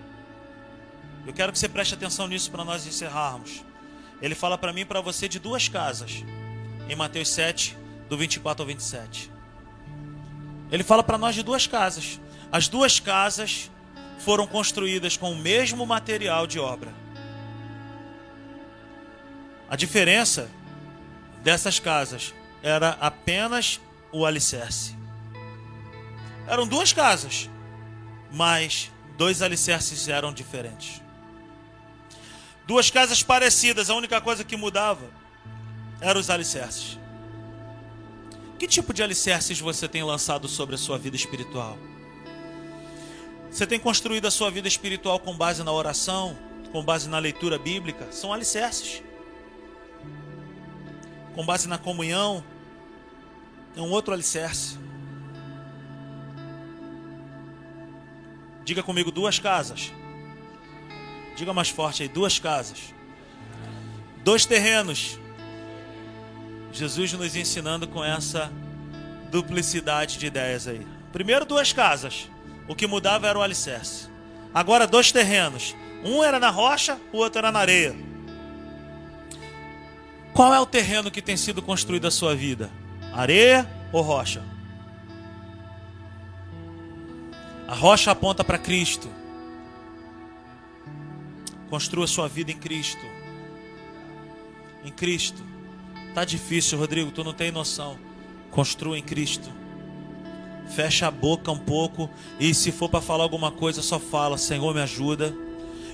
Eu quero que você preste atenção nisso para nós encerrarmos. Ele fala para mim e para você de duas casas, em Mateus 7, do 24 ao 27. Ele fala para nós de duas casas. As duas casas foram construídas com o mesmo material de obra. A diferença dessas casas era apenas o alicerce. Eram duas casas, mas dois alicerces eram diferentes. Duas casas parecidas, a única coisa que mudava eram os alicerces. Que tipo de alicerces você tem lançado sobre a sua vida espiritual? Você tem construído a sua vida espiritual com base na oração, com base na leitura bíblica? São alicerces. Com base na comunhão, é um outro alicerce. Diga comigo duas casas. Diga mais forte aí, duas casas. Dois terrenos. Jesus nos ensinando com essa duplicidade de ideias aí. Primeiro duas casas. O que mudava era o alicerce. Agora dois terrenos. Um era na rocha, o outro era na areia. Qual é o terreno que tem sido construído a sua vida? Areia ou rocha? A rocha aponta para Cristo. Construa sua vida em Cristo. Em Cristo. Tá difícil, Rodrigo, tu não tem noção. Construa em Cristo. Fecha a boca um pouco e se for para falar alguma coisa, só fala: Senhor, me ajuda.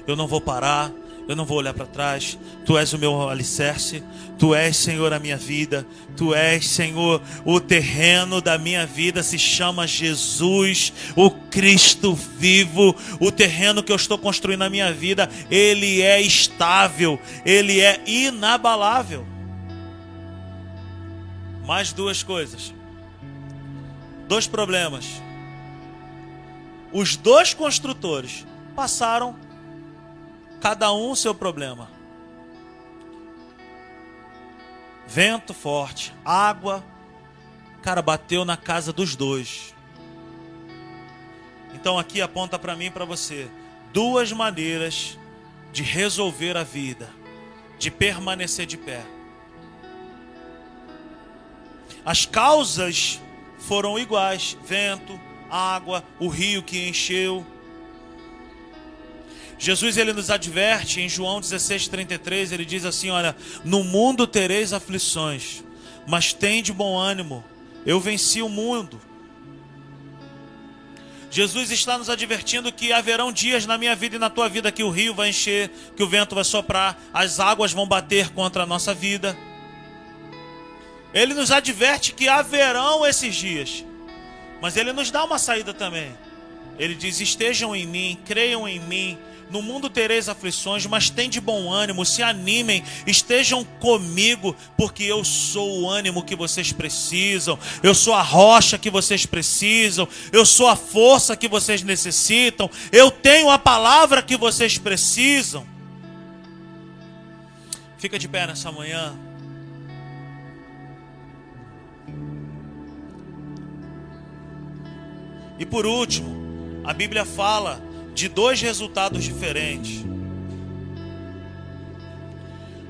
Eu não vou parar eu não vou olhar para trás. Tu és o meu alicerce, tu és, Senhor, a minha vida, tu és, Senhor, o terreno da minha vida se chama Jesus, o Cristo vivo. O terreno que eu estou construindo na minha vida, ele é estável, ele é inabalável. Mais duas coisas. Dois problemas. Os dois construtores passaram Cada um seu problema. Vento forte, água, cara, bateu na casa dos dois. Então aqui aponta para mim e para você duas maneiras de resolver a vida, de permanecer de pé. As causas foram iguais: vento, água, o rio que encheu, Jesus ele nos adverte em João 16:33, ele diz assim, olha, no mundo tereis aflições, mas tem de bom ânimo. Eu venci o mundo. Jesus está nos advertindo que haverão dias na minha vida e na tua vida que o rio vai encher, que o vento vai soprar, as águas vão bater contra a nossa vida. Ele nos adverte que haverão esses dias, mas ele nos dá uma saída também. Ele diz: Estejam em mim, creiam em mim, no mundo tereis aflições, mas tem de bom ânimo, se animem, estejam comigo, porque eu sou o ânimo que vocês precisam, eu sou a rocha que vocês precisam, eu sou a força que vocês necessitam, eu tenho a palavra que vocês precisam. Fica de pé nessa manhã. E por último, a Bíblia fala de dois resultados diferentes.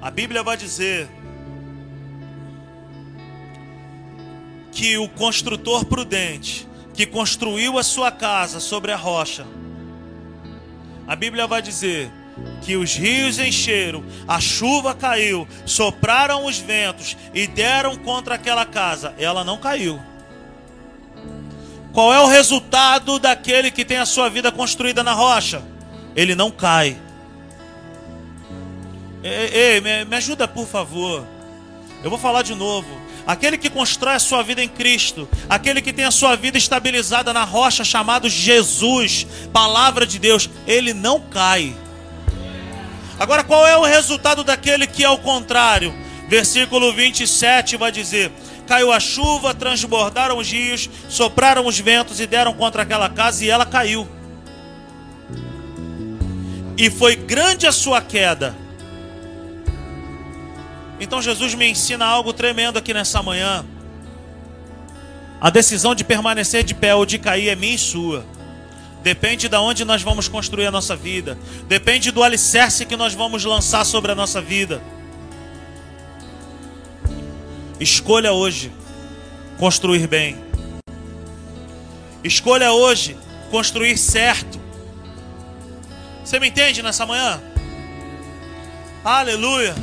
A Bíblia vai dizer que o construtor prudente, que construiu a sua casa sobre a rocha, a Bíblia vai dizer que os rios encheram, a chuva caiu, sopraram os ventos e deram contra aquela casa, ela não caiu. Qual é o resultado daquele que tem a sua vida construída na rocha? Ele não cai. Ei, ei me, me ajuda por favor. Eu vou falar de novo. Aquele que constrói a sua vida em Cristo, aquele que tem a sua vida estabilizada na rocha chamado Jesus, palavra de Deus, ele não cai. Agora, qual é o resultado daquele que é o contrário? Versículo 27 vai dizer: Caiu a chuva, transbordaram os rios, sopraram os ventos e deram contra aquela casa e ela caiu. E foi grande a sua queda. Então Jesus me ensina algo tremendo aqui nessa manhã. A decisão de permanecer de pé ou de cair é minha e sua. Depende de onde nós vamos construir a nossa vida. Depende do alicerce que nós vamos lançar sobre a nossa vida. Escolha hoje construir bem. Escolha hoje construir certo. Você me entende nessa manhã? Aleluia.